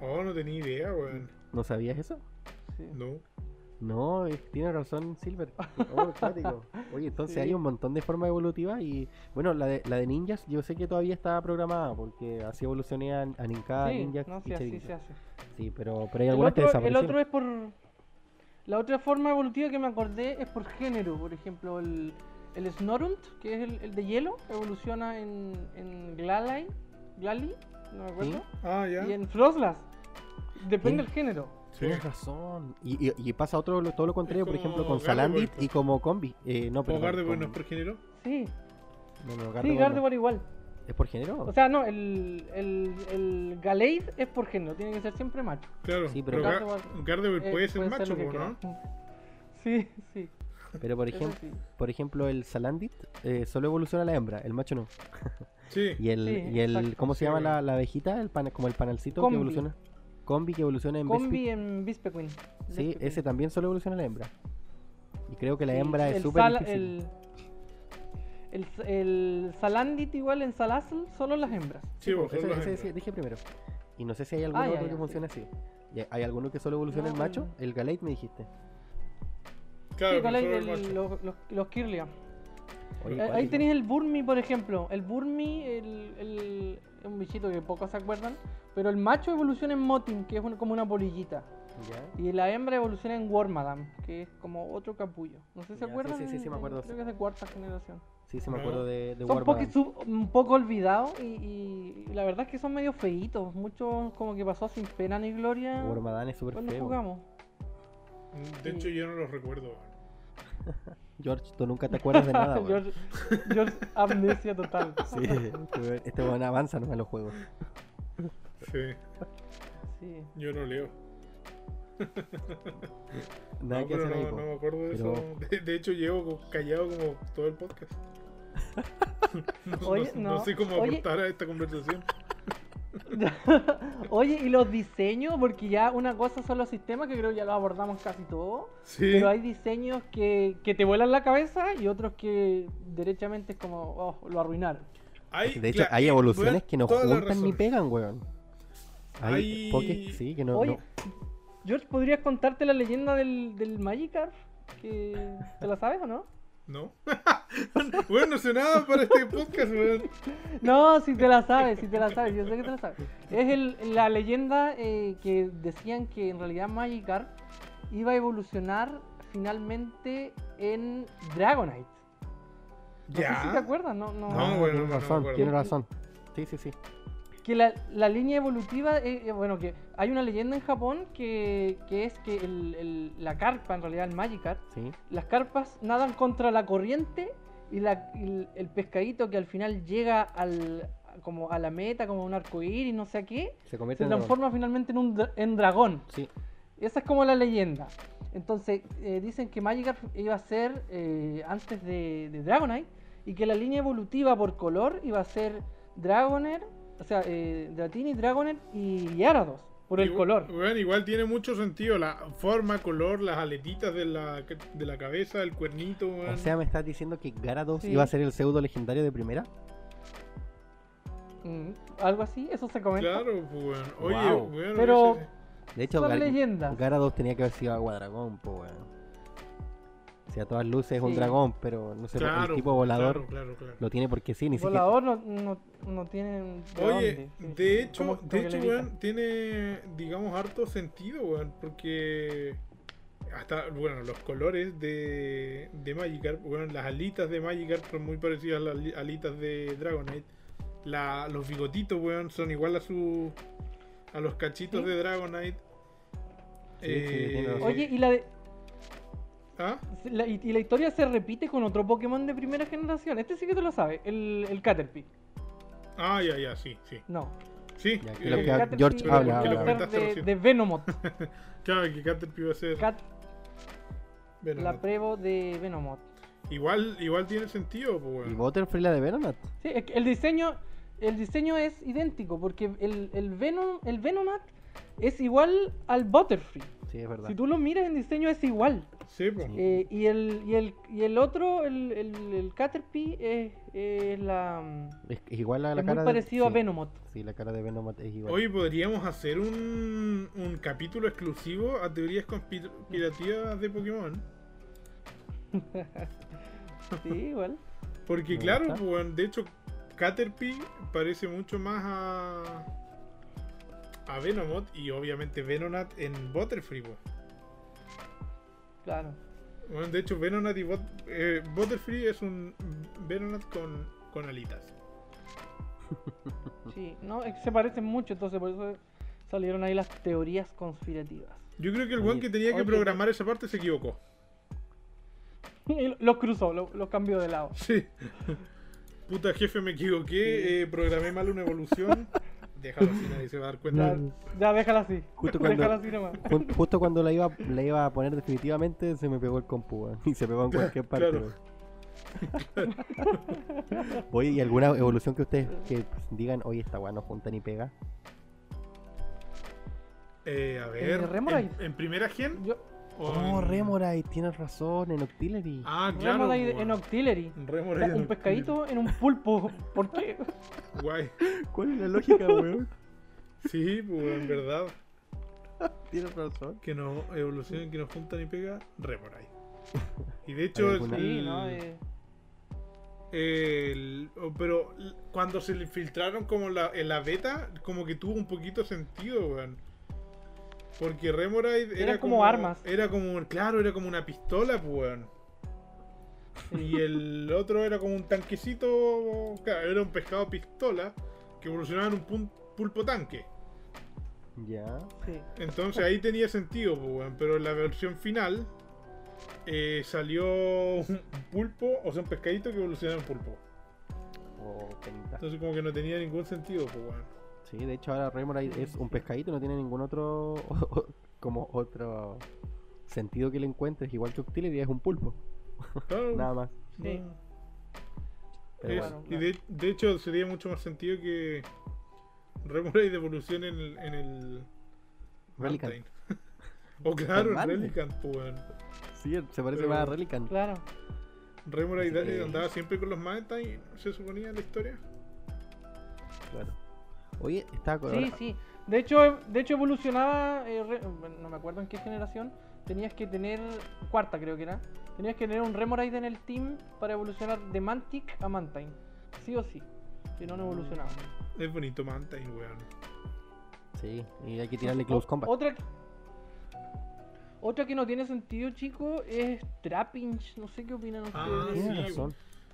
Oh, no tenía idea, weón. ¿No sabías eso? Sí. No. No, tiene razón Silver. Oh, Oye, entonces hay un montón de formas evolutivas y bueno, la de, la de ninjas yo sé que todavía está programada porque así evolucioné a, a Ninja, sí, Ninja no, sí, así se hace. Sí, pero, pero hay algunas que desaparecieron. El otro es por... La otra forma evolutiva que me acordé es por género, por ejemplo, el, el Snorunt, que es el, el de hielo, evoluciona en, en Glalie, Glalie, no me acuerdo. Ah, ya. Y en Froslas. Depende del género. Tienes razón. Y, y, pasa otro, todo lo contrario, por ejemplo, con Salandit y como Combi. Eh, no, pero. Gardevoir no es por género? Sí. No, no, sí, Gardevoir igual. ¿Es por género? O sea, no, el, el, el Galeid es por género, tiene que ser siempre macho. Claro, sí, pero, Gardevoir, eh, puede ser macho, ¿no? Sí, sí. Pero por ejemplo, por ejemplo el Salandit eh, solo evoluciona la hembra, el macho no. Sí. y el, y el ¿cómo se llama la, la, abejita? El pan, como el panalcito que evoluciona. Combi que evoluciona en Combi en Vispequeen. Sí, ese también solo evoluciona la hembra. Y creo que la hembra es súper difícil. El, el, el, Salandit igual en Salazzle, solo las hembras. Sí, sí ese, ese, dije primero. Y no sé si hay alguno ah, otro que funcione así. ¿Hay alguno que solo evoluciona el macho? El Galate me dijiste. Claro, sí, los, los, Kirlia. Eh, ahí tenéis el Burmi, por ejemplo. El Burmi el, el, es un bichito que pocos se acuerdan. Pero el macho evoluciona en Motin, que es como una polillita. Y la hembra evoluciona en Wormadam, que es como otro capullo. No sé si se acuerdan. Sí, sí, sí, me acuerdo. Creo que es de cuarta generación. Sí, sí, me acuerdo de, de Son Son un poco olvidados y, y, la verdad es que son medio feitos. Muchos como que pasó sin pena ni gloria. Wormadam es súper feo. jugamos. De hecho, yo no los recuerdo. George, tú nunca te acuerdas de nada, George, George, amnesia total. Sí, este, este buen avanza no me los juegos. Sí. sí. Yo no leo. Nada no, que hacer no, no, me acuerdo de eso. De, hecho, llevo callado como todo el podcast. no, oye, no, sé cómo aportar a esta conversación. Oye, ¿y los diseños? Porque ya una cosa son los sistemas, que creo que ya lo abordamos casi todo. Pero hay diseños que, que te vuelan la cabeza y otros que derechamente es como, oh, lo arruinaron. de hecho, hay evoluciones que no juntan ni pegan, weón. Hay, sí, que no, Oye, George, ¿podrías contarte la leyenda del, del Magikarp? Que, ¿Te la sabes o no? No. bueno, no sé nada para este podcast, weón. No, si te la sabes, si te la sabes, yo sé que te la sabes. Es el, la leyenda eh, que decían que en realidad Magikarp iba a evolucionar finalmente en Dragonite. No ya. Sé si te acuerdas, no, no. No, bueno, tiene razón, tiene razón. Sí, sí, sí que la, la línea evolutiva, eh, eh, bueno, que hay una leyenda en Japón que, que es que el, la carpa, en realidad el Magikarp, las carpas nadan contra la corriente y, la, el, pescadito que al final llega al, como a la meta, como un arcoíris, no sé qué, se, transforma finalmente en un en dragón. Sí. Esa es como la leyenda. Entonces, eh, dicen que Magikarp iba a ser antes de, de Dragonite y que la línea evolutiva por color iba a ser Dragonair, o sea, eh, Dratini, Dragonet y Gyarados. Por el color. Bueno, igual tiene mucho sentido. La forma, color, las aletitas de la, de la cabeza, el cuernito. O sea, ¿me estás diciendo que Gyarados iba a ser el pseudo legendario de primera? Mm, algo así, eso se comenta. Claro, pues bueno. Oye, bueno, pero. De hecho, Gyarados tenía que haber sido Agua Dragón, pues bueno a todas luces es un dragón, pero no sé, el tipo volador lo tiene porque sí, ni siquiera. volador no, no, tiene. Oye, de hecho, de hecho, weón, tiene, digamos, harto sentido, weón, porque hasta, bueno, los colores de, de Magikarp, bueno, las alitas de Magikarp son muy parecidas a las alitas de Dragonite. La, los bigotitos, weón, son igual a su a los cachitos de Dragonite. Eh, Oye, y la de, ¿Ah? y, la historia se repite con otro Pokémon de primera generación. Este sí que te lo sabes, el, el Caterpie. Ah, ya, ya, sí, sí. No. Sí, lo que George habla, De, de, Venomot. claro, que Caterpie va a ser. Cat... La Prevo de Venomot. Igual, igual tiene sentido, pues, ¿Y Butterfree la de Venomat? Sí, el diseño, el diseño es idéntico, porque el, el, Venom, el Venomat es igual al Butterfree. Sí, es verdad. Si tú lo miras en diseño es igual. Sí, pues. Eh, y, el, y, el, y el otro, el, el, el Caterpie, es, la. Es, igual a la es cara. Muy parecido a Venomot. Sí, la cara de Venomot es igual. Hoy podríamos hacer un, un capítulo exclusivo a teorías conspirativas de Pokémon. sí, igual. Porque, claro, pues, de hecho, Caterpie parece mucho más a a Venomot y obviamente Venonat en Butterfree. Claro. Bueno, de hecho, Venonat y eh, Butterfree es un Venonat con, con alitas. Sí, no, se parecen mucho, entonces por eso salieron ahí las teorías conspirativas. Yo creo que el one que tenía que programar esa parte se equivocó. los cruzó, los cambió de lado. Sí. Puta jefe, me equivoqué, eh, programé mal una evolución. Déjalo así, nadie se va a dar cuenta. Ya, déjala así. Justo cuando, así nomás. Justo cuando la iba, la iba a poner definitivamente, se me pegó el compu, y se pegó en cualquier parte. oye, ¿y alguna evolución que ustedes que digan, oye, esta weá no junta ni pega? Eh, a ver, eh, en, primera gen. Yo... Oh, Remoraid, tienes razón, en Octillery. Ah, claro. Remoraid en Octillery. Remoraid un pescadito en un pulpo. ¿Por qué? Guay. ¿Cuál es la lógica, weón? Sí, pues en verdad. Tienes razón. Que no evoluciona, que no junta ni pega, Remoraid. Y de hecho, sí, ¿no? Eh... El, pero cuando se le filtraron como la, en la beta, como que tuvo un poquito sentido, weón. Porque Remoraid era como, armas. Era como, claro, era como una pistola, pues, Y el otro era como un tanquecito, claro, era un pescado pistola que evolucionaba en un pulpo tanque. Ya. Sí. Entonces ahí tenía sentido, pues, pero en la versión final eh, salió un pulpo, o sea, un pescadito que evolucionaba en pulpo. Oh, Entonces como que no tenía ningún sentido, pues, Sí, de hecho ahora Remoraid es un pescadito, no tiene ningún otro como otro sentido que le encuentres, igual que Octillery es un pulpo. Nada más. Sí. y de, hecho sería mucho más sentido que Remoraid de evolución en el. En el Relican. o claro, en Relican, pues. Sí, se parece más a Relican. Claro. Remoraid andaba siempre con los Mantine, se suponía en la historia. Claro. Oye, está Sí, sí. De hecho, de hecho evolucionaba, eh, no me acuerdo en qué generación, tenías que tener, cuarta creo que era, tenías que tener un Remoraid en el team para evolucionar de Mantic a Mantine. Sí o sí. Si no, no evolucionaba. Es bonito Mantine, weón. Sí, y hay que tirarle Close Combat. Otra, otra que no tiene sentido, chico, es Trapinch. No sé qué opinan ah, ustedes. Sí,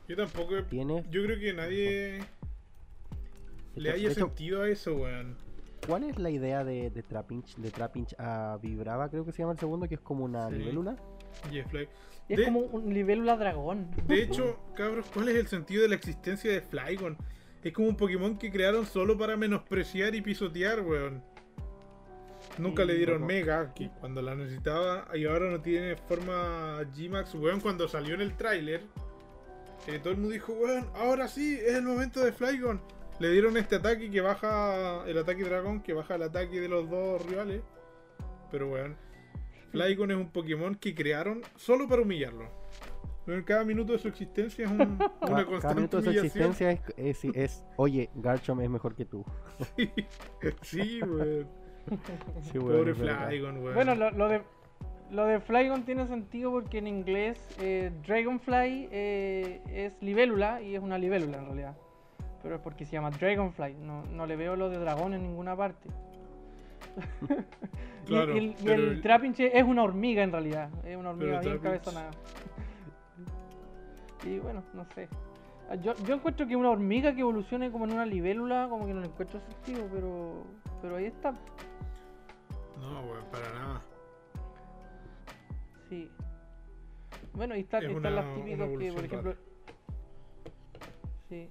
yo tampoco. Yo creo que nadie le haya sentido a eso, weón. ¿Cuál es la idea de, de Trapinch? De Trapinch a Vibrava, creo que se llama el segundo, que es como una sí. libélula. Es como un libélula dragón. De hecho, cabros, ¿cuál es el sentido de la existencia de Flygon? Es como un Pokémon que crearon solo para menospreciar y pisotear, weón. Nunca le dieron Mega, que cuando la necesitaba, y ahora no tiene forma G-Max, weón, cuando salió en el tráiler. Eh, todo el mundo dijo, weón, ahora sí, es el momento de Flygon. Le dieron este ataque que baja el ataque dragón, que baja el ataque de los dos rivales. Pero weón, Flygon es un Pokémon que crearon solo para humillarlo. Pero cada minuto de su existencia es un, una constante Cada minuto de su existencia es, oye, Garchomp es mejor que tú. sí, weón. Pobre Flygon, weón. Bueno, lo, de lo de Flygon tiene sentido porque en inglés eh, Dragonfly eh, es libélula y es una libélula en realidad. Pero es porque se llama Dragonfly. No, no le veo lo de dragón en ninguna parte. y, el, Trapinche es una hormiga en realidad. Es una hormiga bien cabezona. y bueno, no sé. Ah, yo, yo encuentro que una hormiga que evolucione como en una libélula, como que no le encuentro sentido, pero, pero ahí está. No, bueno, para nada. Sí. Bueno, y están, están las típicas que, por ejemplo. Sí.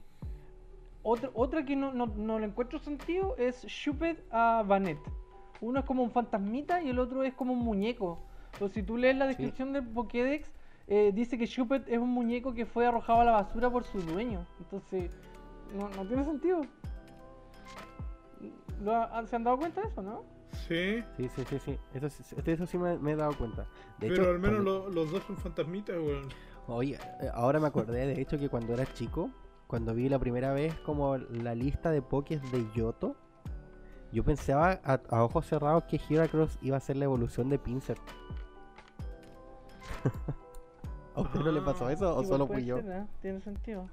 Otra, otra que no, no, le encuentro sentido es Shuped a Vanet. Uno es como un fantasmita y el otro es como un muñeco. Entonces, si tú lees la descripción del Pokédex, eh, dice que Shuped es un muñeco que fue arrojado a la basura por su dueño. Entonces, no, no tiene sentido. ¿Se han dado cuenta de eso, no? Sí. Sí, sí, sí, sí. Eso, eso sí me, he dado cuenta. Pero al menos los dos son fantasmitas, weón. Oye, eh, ahora me acordé, de hecho, que cuando era chico, cuando vi la primera vez como la lista de pokés de Yoto, yo pensaba a, ojos cerrados que Heracross iba a ser la evolución de Pinsir. ¿A usted no le pasó eso o solo fui yo? ¿eh? Tiene sentido.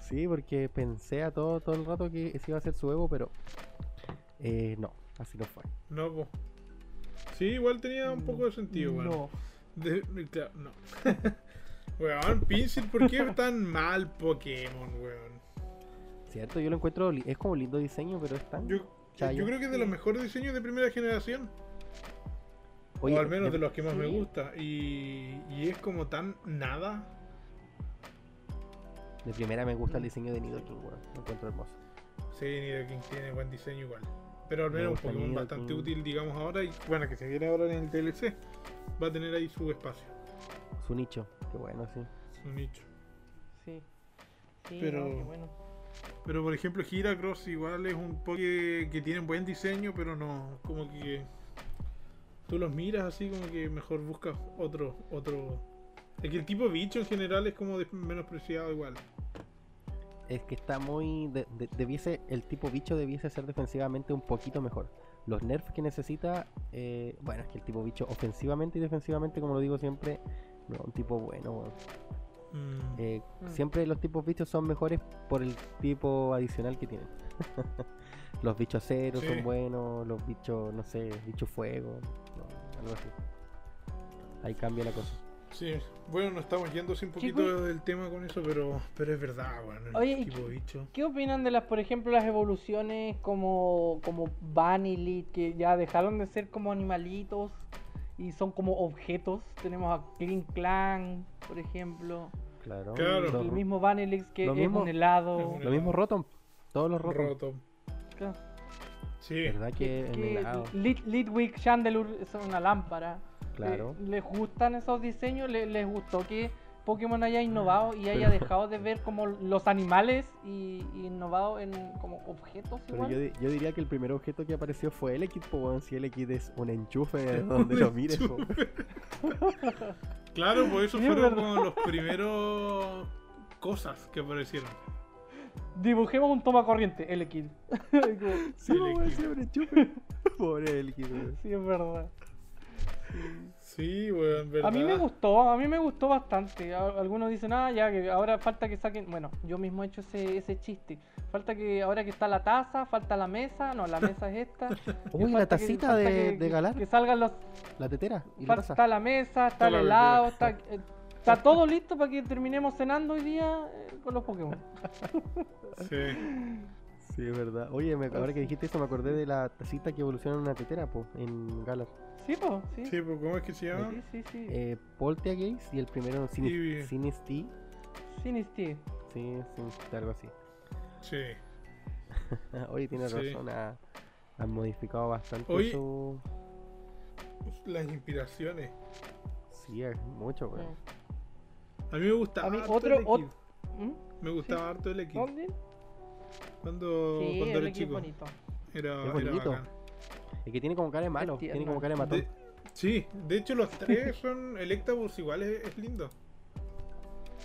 Sí, porque pensé a todo, todo el rato que ese iba a ser su Evo, pero eh, no, así no fue. No, pues. Sí, igual tenía un poco de sentido, No. no. Weón, Pinsir, ¿por qué tan mal Pokémon, weón? Cierto, yo lo encuentro, es como lindo diseño, pero es tan... Yo, yo creo que es de los mejores diseños de primera generación. o al menos de, los que más me gusta. Y, y, es como tan nada. De primera me gusta el diseño de Nidoking, weón. Lo encuentro hermoso. Sí, Nidoking tiene buen diseño igual. Pero al menos un Pokémon bastante útil, digamos ahora. Y bueno, que se viene ahora en el TLC. Va a tener ahí su espacio. Su nicho, qué bueno, sí. Su nicho. Sí. sí pero, bueno. pero por ejemplo, Giracross igual es un Poké que tiene buen diseño, pero no, como que tú los miras así como que mejor buscas otro, otro. Es que el tipo bicho en general es como menospreciado igual. Es que está muy. debiese, el tipo bicho debiese ser defensivamente un poquito mejor. Los nerfs que necesita, eh, bueno, es que el tipo bicho ofensivamente y defensivamente, como lo digo siempre, no, un tipo bueno. Mm. Eh, mm. Siempre los tipos bichos son mejores por el tipo adicional que tienen. los bichos cero son buenos, los bichos, no sé, bichos fuego, algo así. Ahí cambia la cosa. Sí, bueno, nos estamos yendo un poquito del tema con eso, pero, pero es verdad, bueno, el tipo bicho. ¿Qué opinan de las, por ejemplo, las evoluciones como, como Vanillit, que ya dejaron de ser como animalitos? Y son como objetos. Tenemos a Clean Clan, por ejemplo. Claro. El mismo Vanilix que es un helado. Lo mismo Rotom. Todos los Rotom. Rotom. Claro. Sí. ¿Verdad que, que Chandelure es una lámpara. Claro. ¿Les gustan esos diseños? ¿Les, gustó que Pokémon haya innovado y haya dejado de ver como los animales y, innovado en como objetos pero Yo, yo, diría que el primer objeto que apareció fue el equipo, si el equipo es un enchufe donde lo mires. claro, pues eso fueron como los primeros cosas que aparecieron. Dibujemos un toma corriente, el Kid. sí, el. Pobre el Sí, es verdad. Sí, weón, A mí me gustó, a mí me gustó bastante. Algunos dicen, ah, ya, que ahora falta que saquen. Bueno, yo mismo he hecho ese, ese chiste. Falta que ahora que está la taza, falta la mesa. No, la mesa es esta. Uy, la tacita de, de Galar. Que salgan los. La tetera. ¿y la Está la mesa, está el helado, está, eh, está todo listo para que terminemos cenando hoy día eh, con los Pokémon. sí. Sí, es verdad. Oye, me, ahora que dijiste eso, me acordé de la tacita que evoluciona en una tetera, po, en Galar. Sí, po, sí. Sí, po, ¿cómo es que se llama? Sí, sí, sí. Eh, y el primero Sinisty. Sinisty. Sinisty. Sí, Sinisty, algo así. Sí. Oye, tiene razón, ha, han modificado bastante su... Las inspiraciones. Sí, es mucho, weón. A mí me gustaba a mí, otro, el otro... ¿Mm? Me gustaba harto el equipo. Cuando, sí, cuando era chico. Bonito. Era, era bacán. Es que tiene como cara de malo, tiene como cara de matón. sí, de hecho los tres son Electabuzz igual, es, lindo.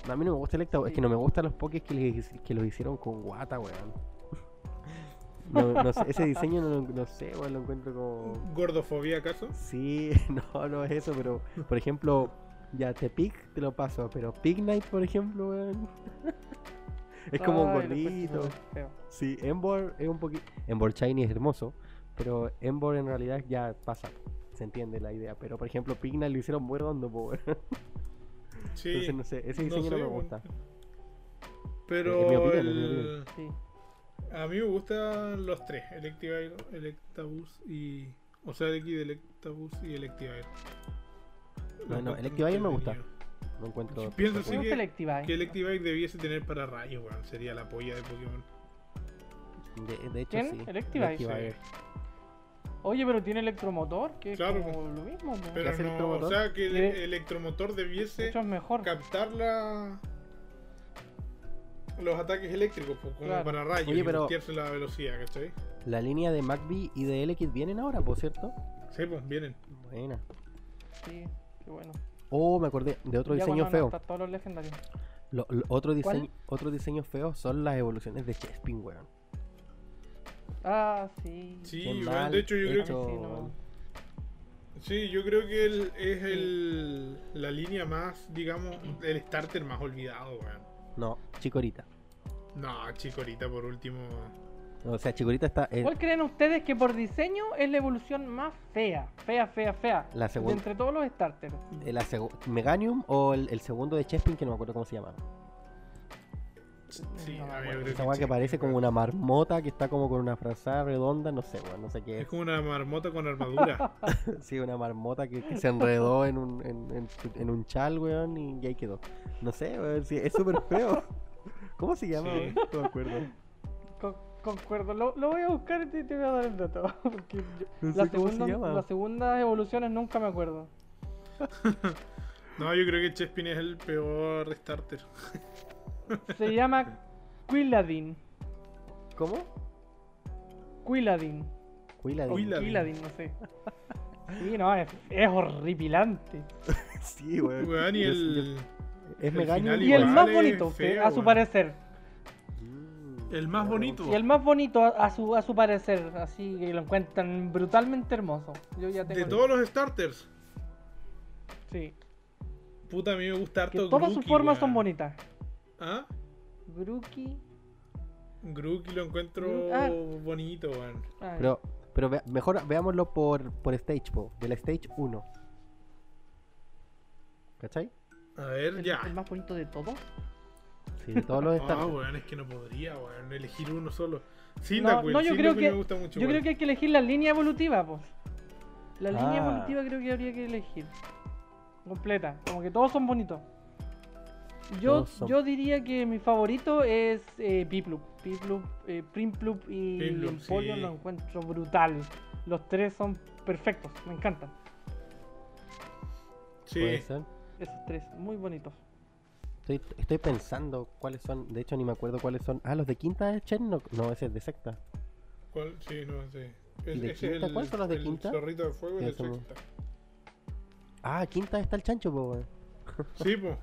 a mí no me gusta Electabuzz, es que no me gustan los pokés que, que los hicieron con guata, weón. No, no sé, ese diseño no, no, sé, weón, lo encuentro como... ¿Gordofobia acaso? Sí, no, no es eso, pero por ejemplo, ya te pick te lo paso, pero Knight, por ejemplo, weón. es como un gordito. Sí, Embor es un poquito... Embor Shiny es hermoso, pero Embor en realidad ya pasa, se entiende la idea. Pero por ejemplo, Pigna lo hicieron muy redondo, Sí. Entonces no sé, ese diseño no, me gusta. Pero el... a mí me gustan los tres, Electivire, Electabuzz y... O sea, de aquí de Electabuzz y Electivire. No, no, Electivire me gusta. No encuentro. pienso sí que, Electivire? que Electivire debiese tener para rayos, weón. Sería la polla de Pokémon. De, hecho, ¿Quién? sí. Electivire. Oye, pero tiene electromotor, que es como lo mismo. Pero no, o sea, que el electromotor debiese mejor. captar la... los ataques eléctricos, pues, como para rayos Oye, pero... y la velocidad, ¿cachai? La línea de MacBee y de Elekid vienen ahora, por cierto. Sí, pues vienen. Buena. Sí, qué bueno. Oh, me acordé de otro diseño feo. todos los legendarios. otro, diseño, otro diseño feo son las evoluciones de Chespin, weón. Ah, sí. Sí, de hecho yo creo que... Sí, yo creo que es el, la línea más, digamos, el starter más olvidado, weón. No, Chicorita. No, Chicorita por último. O sea, Chicorita está. ¿Cuál creen ustedes que por diseño es la evolución más fea? Fea, fea, fea. La segunda. Entre todos los starters. Eh, la Meganium o el, el, segundo de Chespin, que no me acuerdo cómo se llama. Sí, esa weá que parece como una marmota que está como con una frazada redonda, no sé, weón, no sé qué es. Es como una marmota con armadura. sí, una marmota que, se enredó en un, en, en, un chal, weón, y, ahí quedó. No sé, weón, sí, es súper feo. ¿Cómo se llama? No me acuerdo. Concuerdo, lo, lo, voy a buscar y te, voy a dar el dato. Porque la segunda, las segundas evoluciones nunca me acuerdo. no, yo creo que Chespin es el peor restarter. Se llama Quilladin. ¿Cómo? Quilladin. Quilladin. no sé. Sí, no, es, es horripilante. sí, weón. y el, es Y el más bonito, a su parecer. El más bonito. Y el más bonito a, su, a su parecer, así que lo encuentran brutalmente hermoso. Yo ya tengo de todos los starters. Sí. Puta, a mí me gusta harto. Que todas sus formas son bonitas. ¿Ah? Grookey. Grookey lo encuentro ah. bonito, weón. Pero, pero mejor veámoslo por, por stage, po, de la stage 1. ¿Cachai? A ver, ya. ¿El más bonito de todos? Sí, todos los Ah, weón, es que no podría, weón, elegir uno solo. no, no, yo creo que, yo creo que hay que elegir la línea evolutiva, pues. La línea ah. evolutiva creo que habría que elegir. Completa, como que todos son bonitos. Yo, yo diría que mi favorito es eh, Piplup. Piplup, eh, Primplup y Empoleon lo encuentro brutal. Los tres son perfectos, me encantan. Sí. ¿Puede ser? Esos tres, muy bonitos. Estoy, estoy pensando cuáles son. De hecho, ni me acuerdo cuáles son. Ah, los de quinta es Chen, no, no ese es de secta. ¿Cuál? Sí, no sé. ¿Y de quinta? ¿Cuáles son los de el quinta? Zorrito de fuego y de sexta. Ah, quinta está el chancho, po, Sí, po.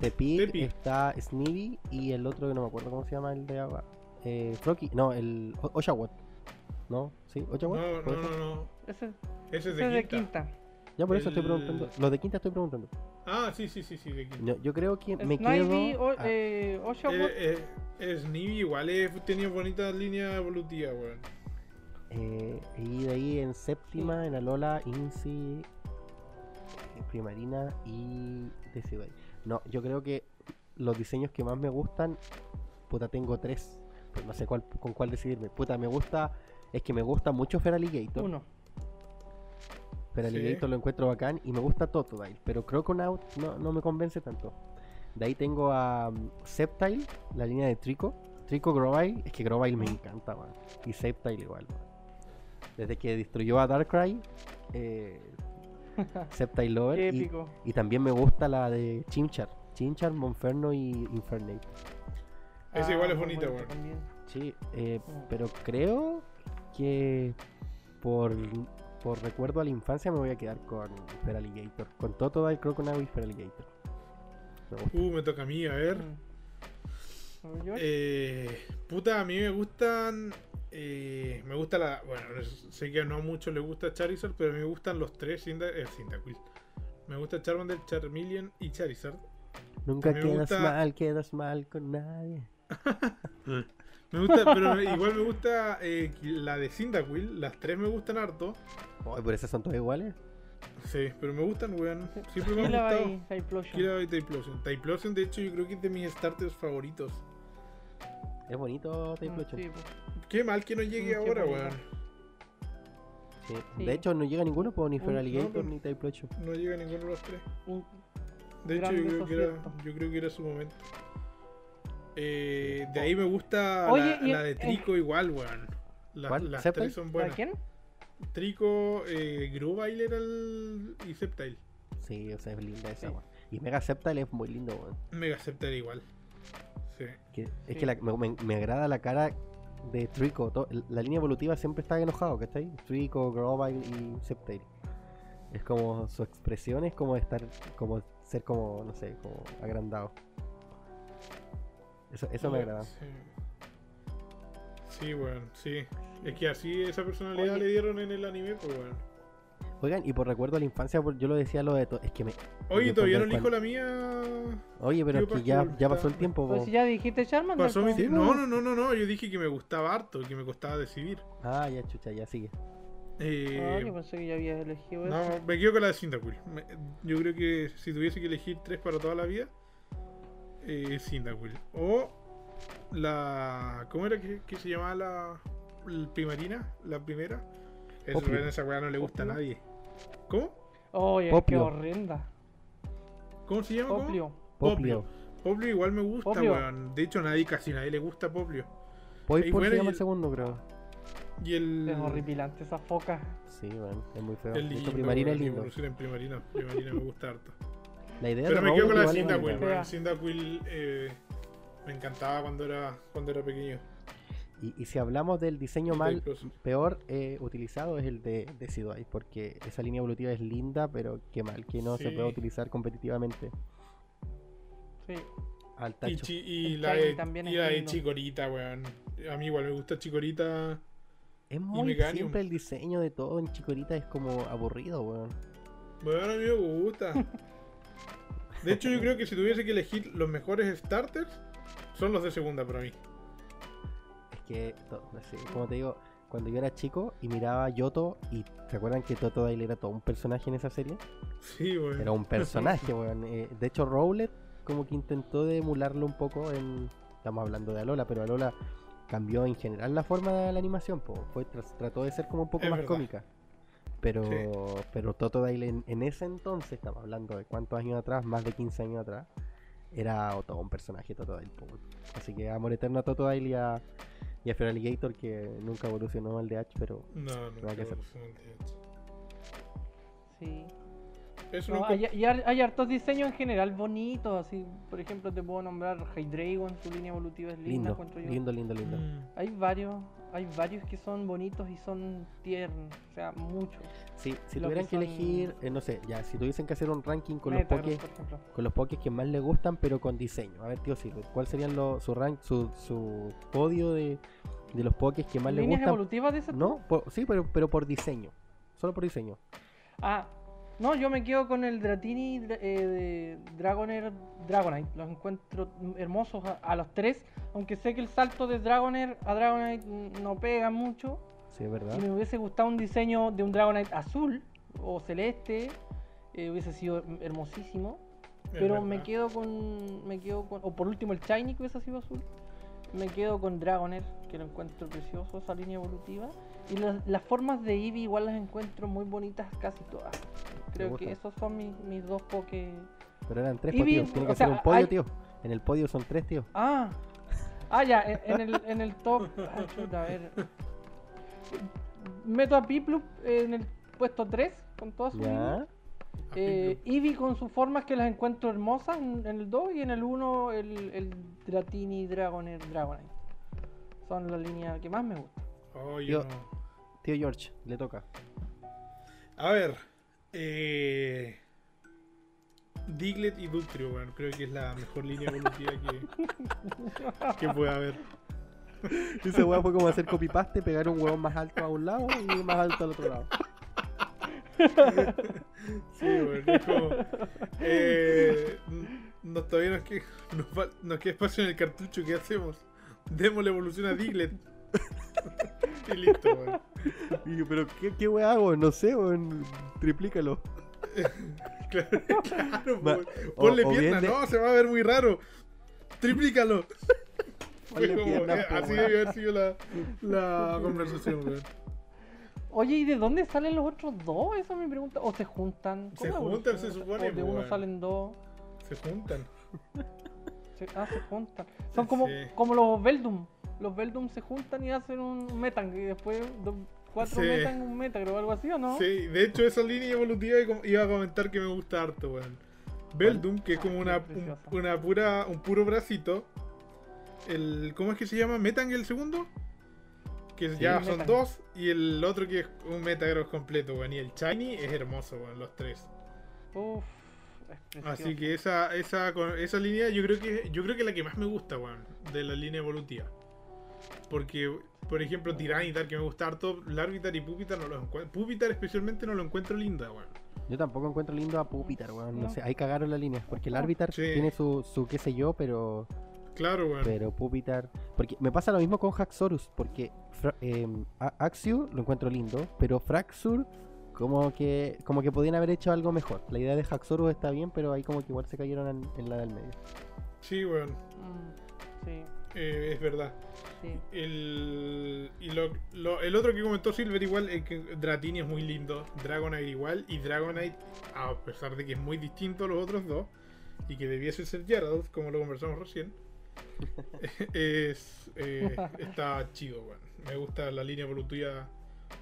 Tepic, está Snivy y el otro que no me acuerdo cómo se llama, el de agua. Eh, Frocky, no, el Oshawott. ¿No? ¿Sí? ¿Oshawott? No, no, no, no. Ese, ese es de, de quinta. Ya por eso estoy preguntando. Los de quinta estoy preguntando. Ah, sí, sí, sí, sí, de quinta. Yo, creo que me quedo. O, ah. eh. Eh, eh, Snivy igual he tenido bonitas líneas evolutivas, weón. Eh, y de ahí en séptima, en Alola, Inci, Primarina y Decidueye. No, yo creo que los diseños que más me gustan, puta, tengo tres. Pero no sé cuál, con cuál decidirme. Puta, me gusta, es que me gusta mucho Feraligator. Uno. Feraligator lo encuentro bacán y me gusta Totodile, pero Croconaut no, no me convence tanto. De ahí tengo a um, Sceptile, la línea de Trico. Trico Grovyle, es que Grovyle me encanta, man. Y Sceptile igual, Desde que destruyó a Darkrai, eh, Sceptile Lover. Y, también me gusta la de Chimchar. Chimchar, Monferno y Infernate. Ese igual es ah, bonito, Sí, eh, oh. pero creo que por, por recuerdo a la infancia me voy a quedar con Feraligator. Con Totodile, Crocodile y Feraligator. Uh, me toca a mí, a ver. Mm. Eh, puta, a mí me gustan eh, me gusta la. Bueno, sé que no a muchos les gusta Charizard, pero a mí me gustan los tres Cinda, eh, Me gusta Charmander, Charmeleon y Charizard. Nunca quedas mal, quedas mal con nadie. me gusta, pero igual me gusta eh, la de Cyndaquil. Las tres me gustan harto. Oh, ¿Por esas son todas iguales? Sí, pero me gustan, weón. Siempre me han gustado. Typlosion. Typlosion. Typlosion, de hecho, yo creo que es de mis starters favoritos. Es bonito Typlosion. Sí, Qué mal que no llegue ahora, weón. Sí. De hecho, no llega ninguno, ni Feraligator ni Typlosion. No llega ninguno de los tres. De hecho, yo creo, que era, yo creo que era su momento. Eh, de ahí me gusta la, de Trico igual, weón. las tres son buenas. quién? Trico, eh, Grubile era el. y Sceptile. Sí, o sea, es linda esa, weón. Y Mega Sceptile es muy lindo, weón. Mega Sceptile igual. Sí. es que me, me, agrada la cara de Trico. la línea evolutiva siempre está enojado, ¿cachai? Trico, Grovyle y Sceptile. Es como su expresión es como estar, como ser como, no sé, como agrandado. Eso, eso me agrada. Sí. Sí, bueno, sí. Es que así esa personalidad le dieron en el anime, pues bueno. Oigan, y por recuerdo a la infancia, yo lo decía lo de todo. Es que me. Oye, todavía no elijo la mía. Oye, pero es que ya, ya pasó el tiempo. Pues si ya dijiste Charmander. Pasó mi... No, no, no, no, no. Yo dije que me gustaba harto, que me costaba decidir. Ah, ya, chucha, ya sigue. Eh, ah, yo pensé que ya habías elegido no, me quedo con la de Cyndaquil. Yo creo que si tuviese que elegir tres para toda la vida, eh, Cyndaquil. O la. ¿Cómo era que, que se llamaba la, la primarina? La primera. esa weá no le gusta a nadie. ¿Cómo? Oye, qué horrenda. ¿Cómo se llama? Poplio. Poplio. Poplio igual me gusta, weón. De hecho, a nadie, casi nadie le gusta Poplio. Poi por se llama el segundo, creo. Y el... Es horripilante esa foca. Sí, weón, es muy feo. El lindo, Primarina es lindo. En Primarina, Primarina me gusta harto. La idea Pero me quedo con la Cyndaquil, weón. Cyndaquil eh, me encantaba cuando era, cuando era pequeño. Y, si hablamos del diseño mal, peor eh, utilizado es el de, de porque esa línea evolutiva es linda, pero qué mal que no se puede utilizar competitivamente. Sí. Al tacho. Y, la, de, y la de Chicorita, weón. A mí igual me gusta Chicorita. Es muy simple el diseño de todo en Chicorita, es como aburrido, weón. Bueno, a mí me gusta. De hecho, yo creo que si tuviese que elegir los mejores starters, son los de segunda para mí que, como te digo, cuando yo era chico y miraba a Yoto, y ¿se acuerdan que Toto Dale era todo un personaje en esa serie? Sí, Era un personaje, eh, de hecho, Rowlet como que intentó de emularlo un poco en. Estamos hablando de Alola, pero Alola cambió en general la forma de la animación, Fue, trató de ser como un poco más cómica. Pero, pero Toto Dale en, ese entonces, estamos hablando de cuántos años atrás, más de 15 años atrás, era todo un personaje Toto Dale. Así que amor eterno a Toto Dale y a, y a Alligator que nunca evolucionó al DH, pero no, no que Sí. Hay, hay, hartos diseños en general bonitos, así, por ejemplo, te puedo nombrar Hydreigon, su línea evolutiva es linda, lindo, lindo, lindo, mm. Hay varios, hay varios que son bonitos y son tiernos, o sea, muchos. Sí, si tuvieran que, elegir, eh, no sé, ya, si tuviesen que hacer un ranking con los pokés, con los pokés que más les gustan, pero con diseño. A ver, tío ¿cuál serían los, su rank, su, su podio de, de los pokés que más les gustan? evolutivas de ese No, sí, pero, pero por diseño, solo por diseño. Ah, no, yo me quedo con el Dratini eh, de Dragonair Dragonite. Los encuentro hermosos a, los tres. Aunque sé que el salto de Dragonair a Dragonite no pega mucho. Sí, es verdad. me hubiese gustado un diseño de un Dragonite azul o celeste. Eh, hubiese sido hermosísimo. pero me quedo con. Me quedo con. O por último el Shiny que hubiese sido azul. Me quedo con Dragonair, que lo encuentro precioso, esa línea evolutiva. Y las formas de Eevee igual las encuentro muy bonitas casi todas. Creo que esos son mis, mis dos pokés. Pero eran tres, tío. Tiene que ser un podio, tío. En el podio son tres, tío. Ah. Ah, ya, en, el, en el top. Ah, chuta, a ver. Meto a Piplup en el puesto 3 con todas sus. Eh, Eevee con sus formas que las encuentro hermosas en, el 2 y en el 1 el, el Dratini Dragonair Dragonite. Son las líneas que más me gustan. Oh, tío, tío George, le toca. A ver, eh, Diglett y Dugtrio, bueno, creo que es la mejor línea evolutiva que, que puede haber. Ese huevo fue como hacer copy-paste, pegar un huevo más alto a un lado y más alto al otro lado. Sí, bueno, es como. Eh, no, todavía nos queda, nos, queda espacio en el cartucho. ¿Qué hacemos? Demos la evolución a Diglett. y listo, weón. pero, ¿qué, qué weón hago? No sé, weón. Triplícalo. claro, claro Ponle pierna, no, se va a ver muy raro. Triplícalo. Eh, así debe haber sido la, la conversación, weón. Oye, ¿y de dónde salen los otros dos? Esa es mi pregunta. ¿O se juntan? Se juntan, se supone. O de uno salen dos. Se juntan. ah, se juntan. Son como, como los Veldum los Veldum se juntan y hacen un Metang y después cuatro sí. Metang un Metang o algo así, ¿o no? Sí, de hecho esa línea evolutiva iba a comentar que me gusta harto, weón. Veldum, que es como una, una pura, un puro bracito. El, ¿Cómo es que se llama? ¿Metang el segundo? Que ya son dos. Y el otro que es un Metagross completo, weón. Y el Shiny es hermoso, weón, los tres. Uff. Así que esa, esa, esa línea yo creo que yo creo que es la que más me gusta, weón, de la línea evolutiva. Porque, por ejemplo, Tiranitar, que me gusta harto, Larvitar y Pupitar no los encuentro. Pupitar especialmente no lo encuentro linda, weón. Yo tampoco encuentro lindo a Pupitar, weón. No, sé, ahí cagaron la línea. Porque el Larvitar tiene su, su qué sé yo, pero. Claro, weón. Pero Pupitar. Porque me pasa lo mismo con Haxorus. Porque eh, Axiu lo encuentro lindo, pero Fraxur. Como que, como que podían haber hecho algo mejor. La idea de Haxorus está bien, pero ahí como que igual se cayeron en, la del medio. Sí, weón. Mm, sí. Eh, es verdad. El, y lo, el otro que comentó Silver igual es que Dratini es muy lindo, Dragonite igual, y Dragonite, a pesar de que es muy distinto a los otros dos, y que debiese ser Gyarados, como lo conversamos recién, es, eh, está chido, Me gusta la línea evolutiva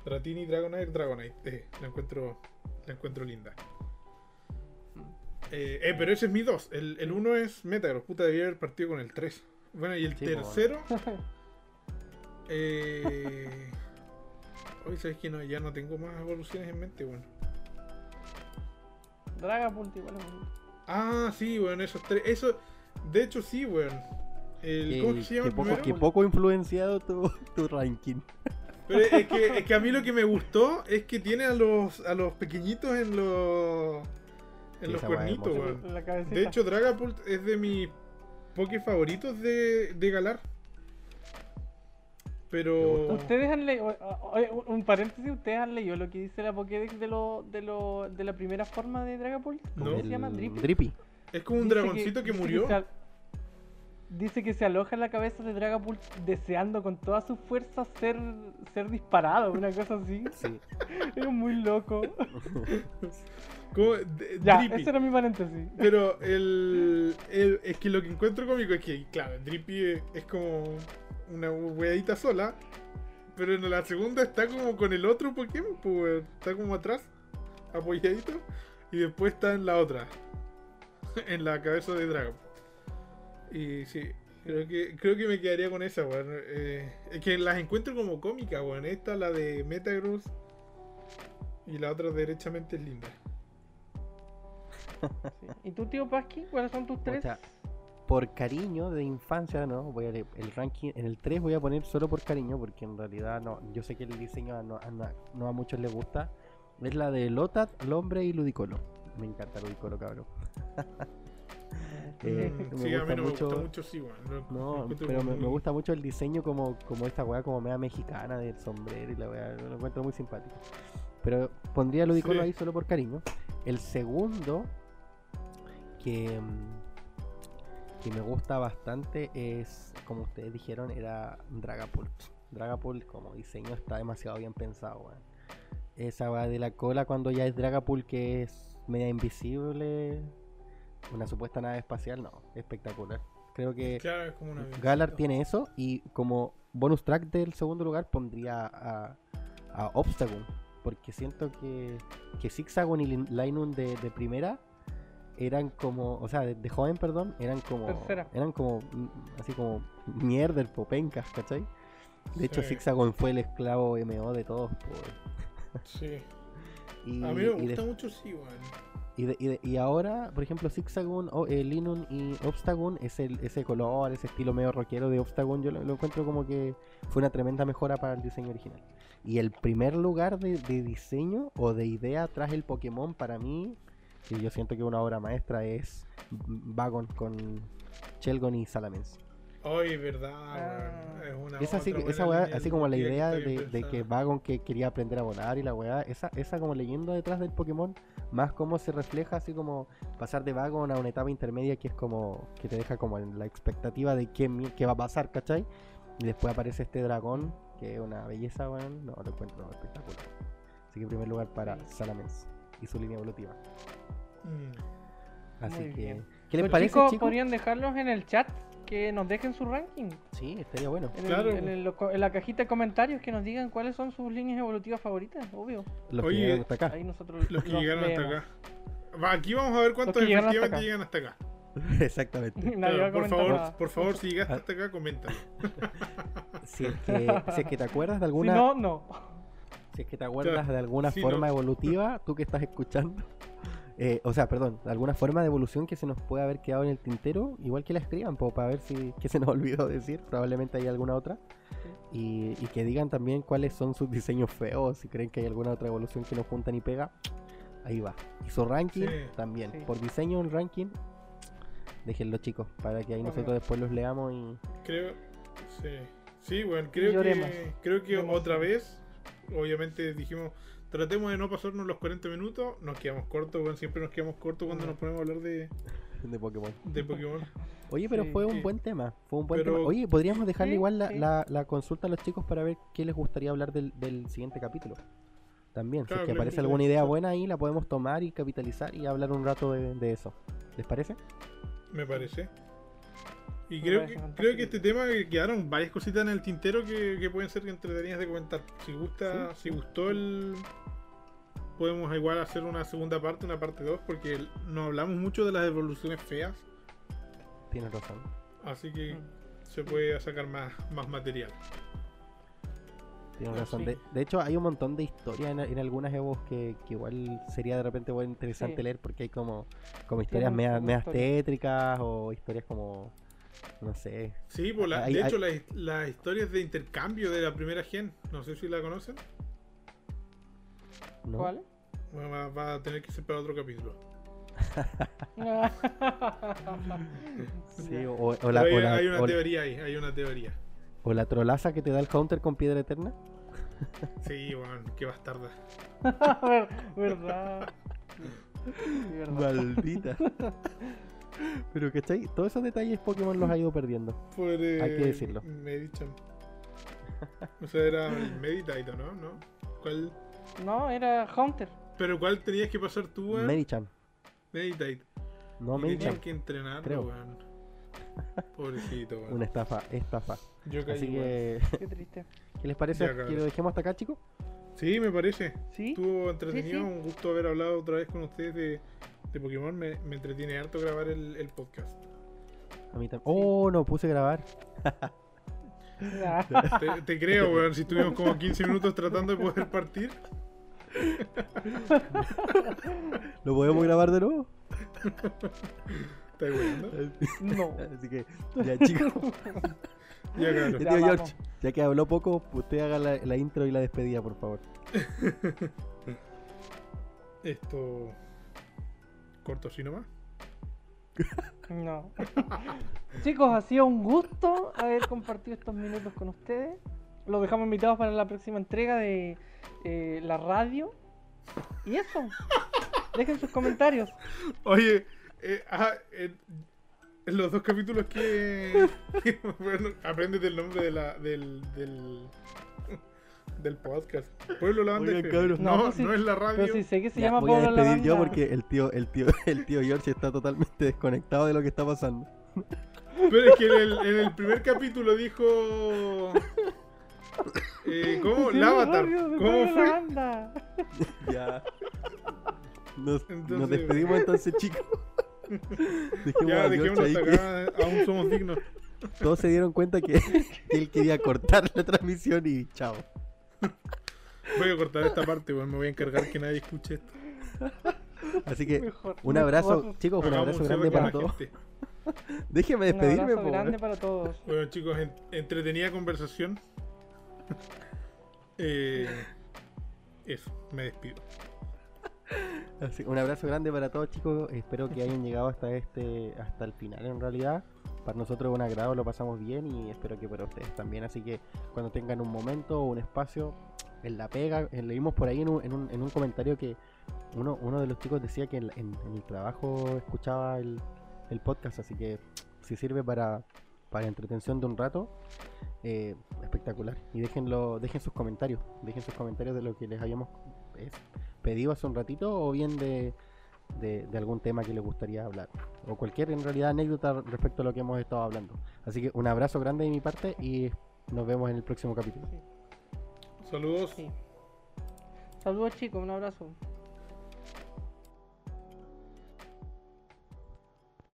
Dratini, Dragonite, Dragonite. Eh, la, encuentro, la encuentro linda. Mm. Eh, eh, pero ese es mi 2. El 1 es Metagross. Puta, debía haber partido con el 3. Bueno, y el tercero. eh. Hoy sabes que no, ya no tengo más evoluciones en mente, bueno. Dragapult igual. Ah, sí, bueno, esos tres. Eso, de hecho, sí, weón. El, ¿Cómo se llama? Que poco, que poco influenciado tu, tu ranking. Pero es que, es que a mí lo que me gustó es que tiene a los, a los pequeñitos en los. En los cuernitos, weón. De hecho, Dragapult es de mis Poké favoritos de, de Galar. Pero. Ustedes han leído. Un paréntesis, ¿ustedes han leído lo que dice la Pokédex de, lo, de, lo, de la primera forma de Dragapult? ¿Cómo se llama? Drippy. Es como un dragoncito que, murió. dice que se aloja en la cabeza de Dragapult deseando con toda su fuerza ser, ser disparado, una cosa así. Sí. es muy loco. ya, ese era mi paréntesis. Pero el, es que lo que encuentro cómico es que, claro, Drippy es, como una weadita sola, pero en la segunda está como con el otro Pokémon, pues, está como atrás, apoyadito. y después está en la otra. en la cabeza de Dragon. Y sí, creo que, creo que me quedaría con esa, weón. Eh, es que las encuentro como cómicas, weón. Esta, la de Metagross. Y la otra derechamente es linda. ¿Y tú, tío Pasqui? ¿Cuáles son tus tres? por cariño de infancia, no, voy a el ranking en el 3 voy a poner solo por cariño porque en realidad no, yo sé que el diseño no, a muchos les gusta. Es la de Lotat, Lombre y Ludicolo. Me encanta Ludicolo, cabrón. Eh, mm, sí, a mí no mucho, me gusta mucho, sí, No, pero me, gusta mucho el diseño como, como esta weá como media mexicana del sombrero y la weá, lo encuentro muy simpático. Pero pondría Ludicolo ahí solo por cariño. El segundo que, mm, que me gusta bastante es, como ustedes dijeron, era Dragapult. Dragapult como diseño está demasiado bien pensado, Esa weá de la cola cuando ya es Dragapult que es media invisible una supuesta nave espacial, no, espectacular. Creo que Galar tiene eso y como bonus track del segundo lugar pondría a, a Obstacle, porque siento que, que Zigzagon y Linun de, de primera eran como, o sea, de, joven, perdón, eran como, eran como, mm, así como mierda, popencas, ¿cachai? De hecho, Zigzagon fue el esclavo MO de todos. Por... Sí. y, a mí me gusta mucho sí, y, ahora, por ejemplo, Zigzagoon, o, eh, Linun y Obstagoon, ese, ese color, ese estilo medio rockero de Obstagoon, yo lo, encuentro como que fue una tremenda mejora para el diseño original. Y el primer lugar de, diseño o de idea tras el Pokémon para mí, que yo siento que una obra maestra, es Vagon con Chelgon y Salamence. Ay, verdad, ah. es una esa así, esa weá, así como la idea de, que Vagon que quería aprender a volar y la weá, esa, esa como leyenda detrás del Pokémon, más como se refleja así como pasar de Vagon a una etapa intermedia que es como, que te deja como en la expectativa de qué, qué va a pasar, ¿cachai? Y después aparece este dragón, que es una belleza, weón, no, lo encuentro espectacular. Así que en primer lugar para Salamence y su línea evolutiva. Mm. Así que, ¿qué les parece, chicos? podrían dejarlos en el chat que nos dejen su ranking. Sí, estaría bueno. En, claro. en, la cajita de comentarios que nos digan cuáles son sus líneas evolutivas favoritas, obvio. Los que llegan hasta acá. Ahí nosotros los que llegaron hasta acá. aquí vamos a ver cuántos efectivamente llegan hasta acá. Exactamente. por favor, por favor, si llegaste hasta acá, comenta. si, es que, si es que te acuerdas de alguna. Si no, no. Si es que te acuerdas de alguna forma evolutiva, tú que estás escuchando, eh, o sea, perdón, alguna forma de evolución que se nos pueda haber quedado en el tintero, igual que la escriban, para ver si qué se nos olvidó decir, probablemente hay alguna otra. Y, que digan también cuáles son sus diseños feos, si creen que hay alguna otra evolución que nos junta ni pega, ahí va. Y su ranking también, por diseño un ranking, déjenlo chicos, para que ahí nosotros después los leamos y... Creo, sí, sí, bueno, creo que, creo que otra vez, obviamente dijimos Tratemos de no pasarnos los 40 minutos. Nos quedamos cortos, bueno, siempre nos quedamos cortos cuando nos ponemos a hablar de, de Pokémon. De Pokémon. Oye, pero fue un buen tema. Fue un buen tema. Oye, podríamos dejarle igual la, la, consulta a los chicos para ver qué les gustaría hablar del, del siguiente capítulo. También, si es que aparece alguna idea buena ahí, la podemos tomar y capitalizar y hablar un rato de, de eso. ¿Les parece? Me parece. Y creo que, creo que este tema quedaron varias cositas en el tintero que, pueden ser entretenidas de comentar. Si gusta, si gustó el. Podemos igual hacer una segunda parte, una parte 2, porque no hablamos mucho de las evoluciones feas. Tienes razón. Así que se puede sacar más, más material. Tienes razón. De, hecho, hay un montón de historias en, algunas Evos que, igual sería de repente muy interesante leer porque hay como, como historias medias tétricas o historias como no sé. Sí, pues de hecho las historias de intercambio de la primera gen, no sé si la conocen. ¿Cuál? Bueno, va, a tener que ser para otro capítulo. sí, o, la, hay, una teoría ahí, hay una teoría. O la trolaza que te da el counter con piedra eterna. sí, bueno, qué bastarda. verdad. Maldita. Pero ¿cachai? Todos esos detalles Pokémon los ha ido perdiendo. Hay que decirlo. Medicham. O sea, era Meditite, ¿no? ¿no? ¿Cuál? No, era Hunter. ¿Pero cuál tenías que pasar tú, weón? Medichan. Meditite. No, Medichan. Tenías que entrenar, weón. Pobrecito, weón. Una estafa, estafa. Yo caí, Así que... Qué triste. ¿Qué les parece? ¿Que lo dejemos hasta acá, chicos? Sí, me parece. ¿Sí? Estuvo entretenido, un gusto haber hablado otra vez con ustedes de, de Pokémon. Me, me, entretiene harto grabar el, el podcast. A mí también. Oh, no puse grabar. te, te, creo, weón. Si estuvimos como 15 minutos tratando de poder partir. ¿Lo podemos grabar de nuevo? ¿Estás viendo? No. Así que, ya chicos. Ya, claro. Ya, tío George, ya que habló poco, usted haga la, la intro y la despedida, por favor. Esto. ¿Corto así nomás? No. Chicos, ha sido un gusto haber compartido estos minutos con ustedes. Los dejamos invitados para la próxima entrega de eh, la radio. Y eso. Dejen sus comentarios. Oye, eh, en los dos capítulos que. bueno, aprendes el nombre de la, del, del, del podcast. Pueblo Lavanda Oigan, No, no, no, es la radio. Pero si sé que se llama voy a despedir yo porque el tío, el tío, el tío George está totalmente desconectado de lo que está pasando. Pero es que en el, en el primer capítulo dijo. Eh, ¿Cómo? El Avatar. ¿Cómo fue? ya. Nos, nos despedimos entonces, chicos. ya, dejémonos hasta acá, aún somos dignos. Todos se dieron cuenta que él quería cortar la transmisión y chao. Voy a cortar esta parte, me voy a encargar que nadie escuche esto. Así que un abrazo, chicos, un abrazo grande para todos. Déjeme despedirme. Un abrazo grande para todos. Bueno, chicos, entretenida conversación. Eh, eso, me despido. Un abrazo grande para todos chicos, espero que hayan llegado hasta este, hasta el final en realidad. Para nosotros es un agrado, lo pasamos bien y espero que para ustedes también. Así que cuando tengan un momento o un espacio en la pega, eh, leímos por ahí en un, en un, en un comentario que uno, uno de los chicos decía que en, el trabajo escuchaba el, el, podcast, así que si sirve para, para entretención de un rato, eh, espectacular. Y déjenlo, dejen sus comentarios, dejen sus comentarios de lo que les habíamos pedido hace un ratito o bien de, de, algún tema que les gustaría hablar. O cualquier en realidad anécdota respecto a lo que hemos estado hablando. Así que un abrazo grande de mi parte y nos vemos en el próximo capítulo. Saludos. Saludos chicos, un abrazo.